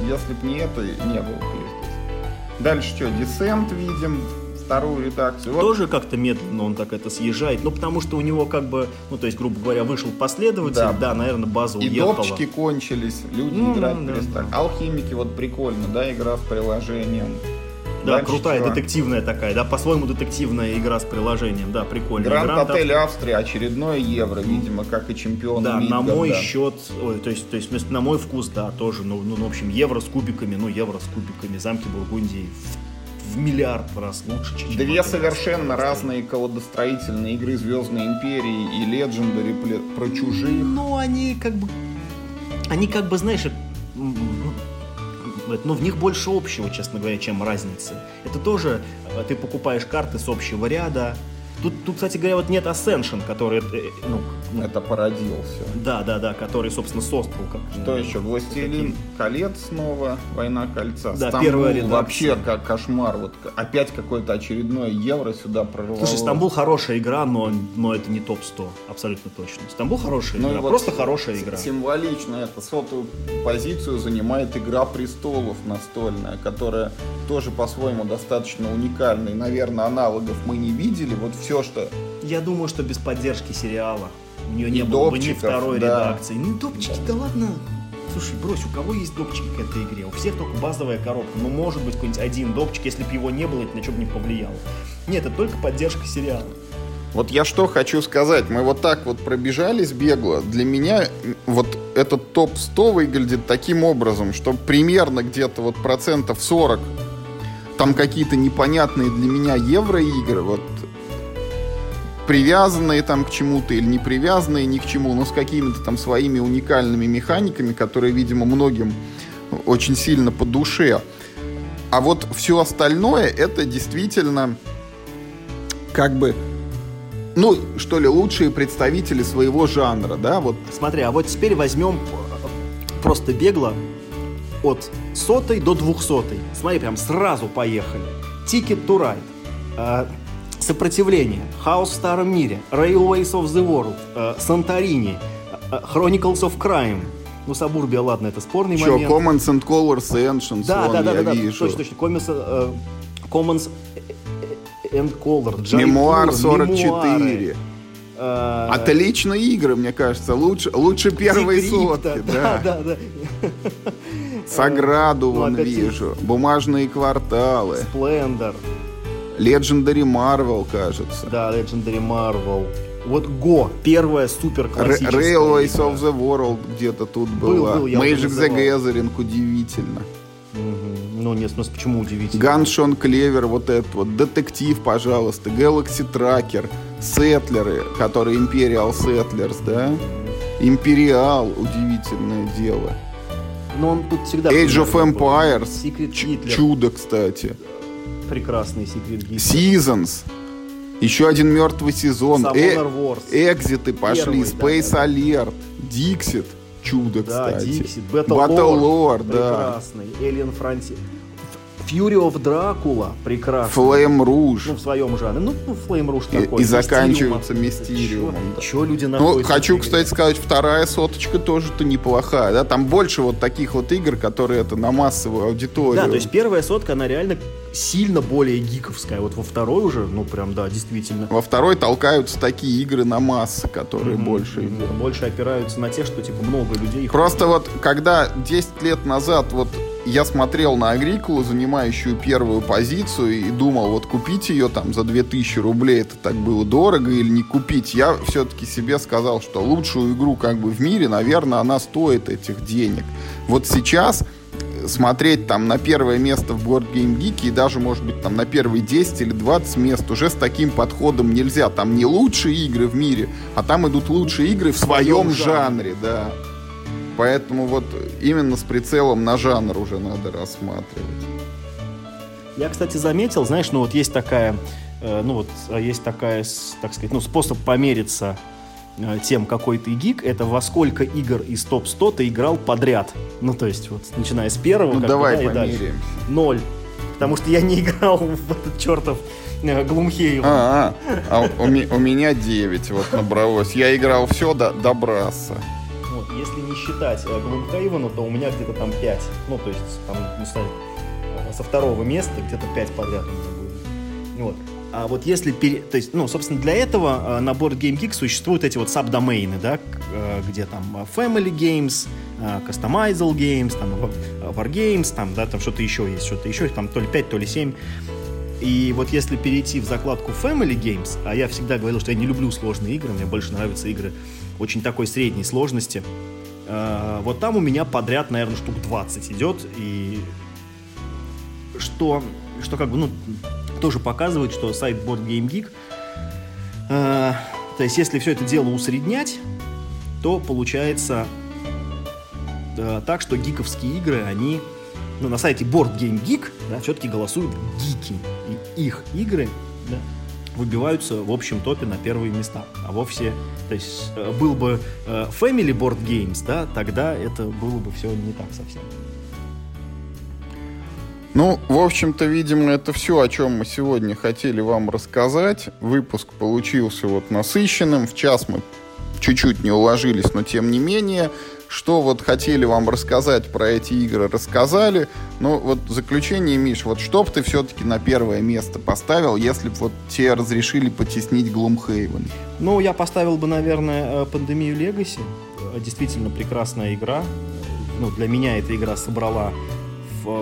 если бы не это, не было бы здесь. Дальше что, Descent видим, вторую редакцию. Вот Тоже как-то медленно он так это съезжает. Ну, потому что у него как бы, ну, то есть, грубо говоря, вышел последователь, Да. да, наверное, база и уехала. допчики кончились, люди Ну, играть да, перестали. да. Алхимики вот прикольно, да, игра с приложением. Да, Дальше крутая, чё? детективная такая, да, по-своему детективная игра с приложением, да, прикольно. Гранд Отель Австрия, очередное евро, видимо, как и чемпион Да, на Мидгарда. мой счет, ой, то есть, то есть, на мой вкус, да, тоже, ну, ну, в общем, евро с кубиками, ну, евро с кубиками, замки Бургундии в, миллиард раз лучше, чем... Две совершенно Австрия. разные колодостроительные игры Звездной Империи и Legendary про чужих. Ну, они как бы... Они как бы, знаешь, ну, в них больше общего, честно говоря, чем разницы. Это тоже э, ты покупаешь карты с общего ряда. Тут, тут кстати говоря, вот нет Ascension, который, э, ну, ну, Это породил все. да, да, да, который, собственно, создал. Как, Что еще? Властелин колец снова, Война кольца. Да, Стамбул первая редакция. вообще как кошмар. Вот опять какое-то очередное евро сюда прорвало. Слушай, Стамбул хорошая игра, но, но это не топ-100, абсолютно точно. Стамбул хорошая Ну игра, вот просто хорошая игра. Символично это сотую позицию занимает Игра престолов настольная, которая тоже по-своему достаточно уникальна. И, наверное, аналогов мы не видели. Вот все, что Я думаю, что без поддержки сериала у нее И не было бы ни второй да. редакции. Ну, допчики, да ладно. Слушай, брось, у кого есть допчики к этой игре? У всех только базовая коробка. Ну, может быть, какой-нибудь один допчик, если бы его не было, это на что бы не повлияло. Нет, это только поддержка сериала. Вот я что хочу сказать. Мы вот так вот пробежались бегло. Для меня вот этот топ-100 выглядит таким образом, что примерно где-то вот процентов 40 там какие-то непонятные для меня евроигры, вот привязанные там к чему-то или не привязанные ни к чему, но с какими-то там своими уникальными механиками, которые, видимо, многим очень сильно по душе. А вот все остальное это действительно как бы ну, что ли, лучшие представители своего жанра, да, вот Смотри, а вот теперь возьмем э, просто бегло от сотой до двухсотой. Смотри, прям сразу поехали. Ticket to Ride. Э, Сопротивление. Хаос в Старом Мире. Railways of the World. э, Санторини. э, Chronicles of Crime. Ну, Сабурбия, ладно, это спорный что, момент. Commons and Colors Ancients, Да, вон, да, да, я да, да, вижу. точно, точно. Commons, э, Commons and Color. Jaipur, Мемуар мемуары. 44. Э, Отличные игры, мне кажется. Лучше, лучше первой сотки. Да, Да. да. Саграду Ну, вон вижу. Бумажные кварталы. Splendor. Legendary Marvel, кажется. Да, Legendary Marvel. Вот Go, первая супер классическая Railways игра. of the World где-то тут Был, была. был, уже Magic the. Gathering, удивительно. Мгм. Ну нет, смысле, почему удивительно? Ганшон Клевер, вот этот вот. Детектив, пожалуйста. Galaxy Tracker. Сетлеры, которые Imperial Settlers, да? Империал, удивительное дело. Но он тут всегда... Age of был. Empires. Secret Hitler. чудо, кстати. Прекрасный Hitler. Seasons. Еще один мертвый сезон. Э- Wars. Экзиты пошли. Первый, Space да. Alert. Dixit. Чудо, Да, кстати. Dixit, Battle, Battle Lore. Lore, да. Прекрасный. Alien Frontier. Fury of Dracula. Прекрасный. Flame Rouge. Ну, в своем жанре. Ну, ну Flame Rouge И- такой. и заканчивается Мистериумом, да. Люди Ну, находят? в хочу, кстати, сказать, вторая соточка тоже-то неплохая, да, там больше вот таких вот игр, которые это на массовую аудиторию. Да, то есть первая сотка, она реально сильно более гиковская. Вот во второй уже, ну прям, да, действительно. Во второй толкаются такие игры на массы, которые больше Мгм. идут. Больше опираются на те, что типа много людей. Просто вот, когда 10 лет назад вот я смотрел на Агрикулу, занимающую первую позицию, и думал, вот купить ее там за 2000 рублей, это так было дорого или не купить, я все-таки себе сказал, что лучшую игру как бы в мире, наверное, она стоит этих денег. Вот сейчас смотреть там на первое место в Board Game Geek и даже, может быть, там на первые 10 или 20 мест уже с таким подходом нельзя. Там не лучшие игры в мире, а там идут лучшие игры в своем своем жанре. жанре, да. Поэтому вот именно с прицелом на жанр уже надо рассматривать. Я, кстати, заметил, знаешь, ну вот есть такая, э, ну вот а есть такая, так сказать, ну способ помериться тем, какой ты гик, это во сколько игр из топ-100 ты играл подряд. Ну, то есть, вот, начиная с первого, ну, как давай бы, да, и дальше. Ноль. Потому что я не играл в этот чертов э, Глумхейв. А, а, а у, у меня 9 вот набралось. Я играл все до, до Браса. Вот, если не считать э, Глумхейвена, то у меня где-то там 5. Ну, то есть, там, не знаю, э, со второго места где-то 5 подряд у меня будет. Вот. А вот если, пере... то есть, ну, собственно, для этого э, на Board Game Geek существуют эти вот сабдомейны, да, э, где там э, Family Games, Customizable Games, там, э, Wargames, там, да, там что-то еще есть, что-то еще, там то ли 5, то ли 7. И вот если перейти в закладку Family Games, а я всегда говорил, что я не люблю сложные игры, мне больше нравятся игры очень такой средней сложности, вот там у меня подряд, наверное, штук 20 идет, и что, что как бы, ну, тоже показывает, что сайт Board Game Geek, э, то есть если все это дело усреднять, то получается э, так, что гиковские игры, они ну, на сайте Board Game Geek, да, все-таки голосуют гики. И их игры да, выбиваются в общем топе на первые места. А вовсе, то есть, э, был бы э, Family Board Games, да, тогда это было бы все не так совсем. Ну, в общем-то, видимо, это все, о чем мы сегодня хотели вам рассказать. Выпуск получился вот насыщенным. В час мы чуть-чуть не уложились, но тем не менее, что вот хотели вам рассказать про эти игры, рассказали. Ну, вот в заключение, Миш, вот что бы ты все-таки на первое место поставил, если бы вот тебе разрешили потеснить Глумхейвен? Ну, я поставил бы, наверное, э, Пандемию Легаси. Действительно прекрасная игра. Ну, для меня эта игра собрала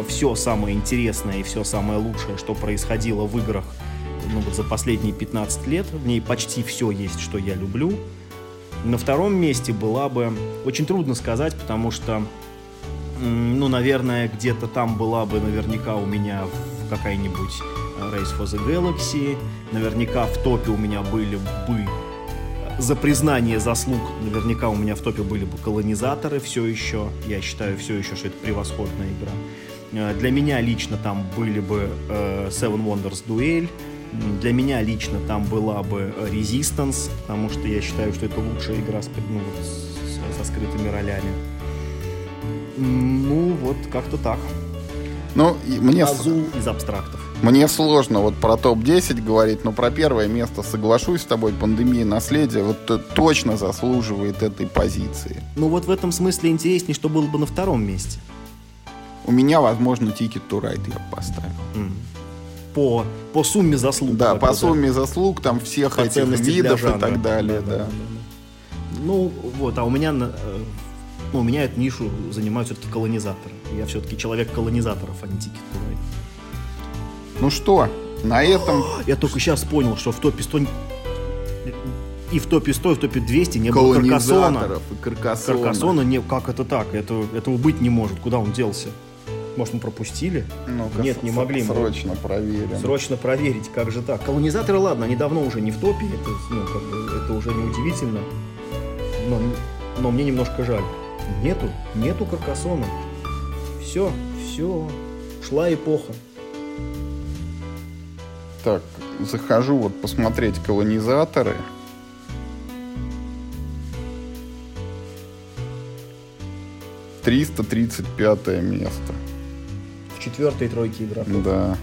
все самое интересное и все самое лучшее, что происходило в играх ну, вот за последние 15 лет. В ней почти все есть, что я люблю. На втором месте была бы... Очень трудно сказать, потому что, ну, наверное, где-то там была бы наверняка у меня какая-нибудь э, Race for the Galaxy. Наверняка в топе у меня были бы за признание заслуг наверняка у меня в топе были бы колонизаторы все еще. Я считаю все еще, что это превосходная игра. Э, Для меня лично там были бы э, Seven Wonders Duel. Для меня лично там была бы э, Resistance, потому что я считаю, что это лучшая игра с, ну, вот со скрытыми ролями. Ну, вот как-то так. Ну, мне, Азул из абстрактов. мне сложно вот про топ-10 говорить, но про первое место соглашусь с тобой. Пандемия наследия вот точно заслуживает этой позиции. Ну вот в этом смысле интереснее, что было бы на втором месте. У меня, возможно, Ticket to Ride я бы поставил. М. По, по сумме заслуг. Да, по сумме заслуг, там всех по этих видов и так далее, да. да. Ну, вот, а у меня, ну, у меня эту нишу занимают все-таки колонизаторы. Я все-таки человек колонизаторов, а не тикет Ну что, на этом Я только сейчас понял, что в топе 100... И в топе 100, и в топе 200 не было Каркасона. и Каркасона. Каркасона не... Как это так? Это, этого быть не может. Куда он делся? Может, мы пропустили? Ну-ка, Нет, не могли мы. Срочно проверим. Срочно проверить, как же так. Колонизаторы, ладно, они давно уже не в топе, это, ну, как бы, это уже не удивительно. Но, но мне немножко жаль. Нету, нету Каркасона. Все, все, шла эпоха. Так, захожу вот посмотреть колонизаторы. Триста тридцать пятое место. Четвертой тройке игроков. Да.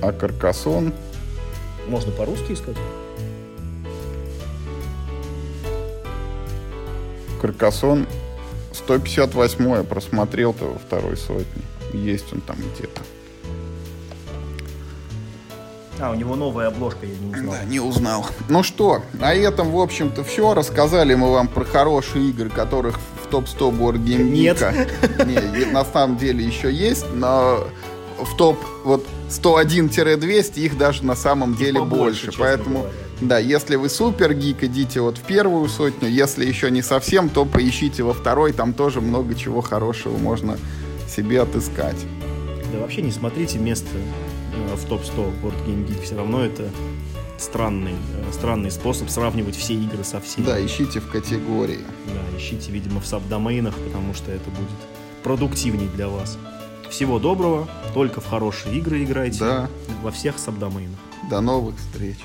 А Каркасон Можно по-русски искать? Каркасон 158 я просмотрел-то во второй сотне. Есть он там где-то. А, у него новая обложка, я не узнал. Да, не узнал. Ну что, на этом, в общем-то, все. Рассказали мы вам про хорошие игры, которых топ-100 Board Game Нет. Geek'а Не, и на самом деле еще есть, но в топ вот 101-200 их даже на самом деле побольше, больше. Поэтому, говоря. да, если вы супер гик, идите вот в первую сотню. Если еще не совсем, то поищите во второй. Там тоже много чего хорошего можно себе отыскать. Да вообще не смотрите место э, в топ-100 Board Game Geek. Все равно это странный, э, странный способ сравнивать все игры со всеми. Да, ищите в категории. Да, ищите, видимо, в сабдомейнах, потому что это будет продуктивней для вас. Всего доброго, только в хорошие игры играйте. Да. Во всех сабдомейнах. До новых встреч.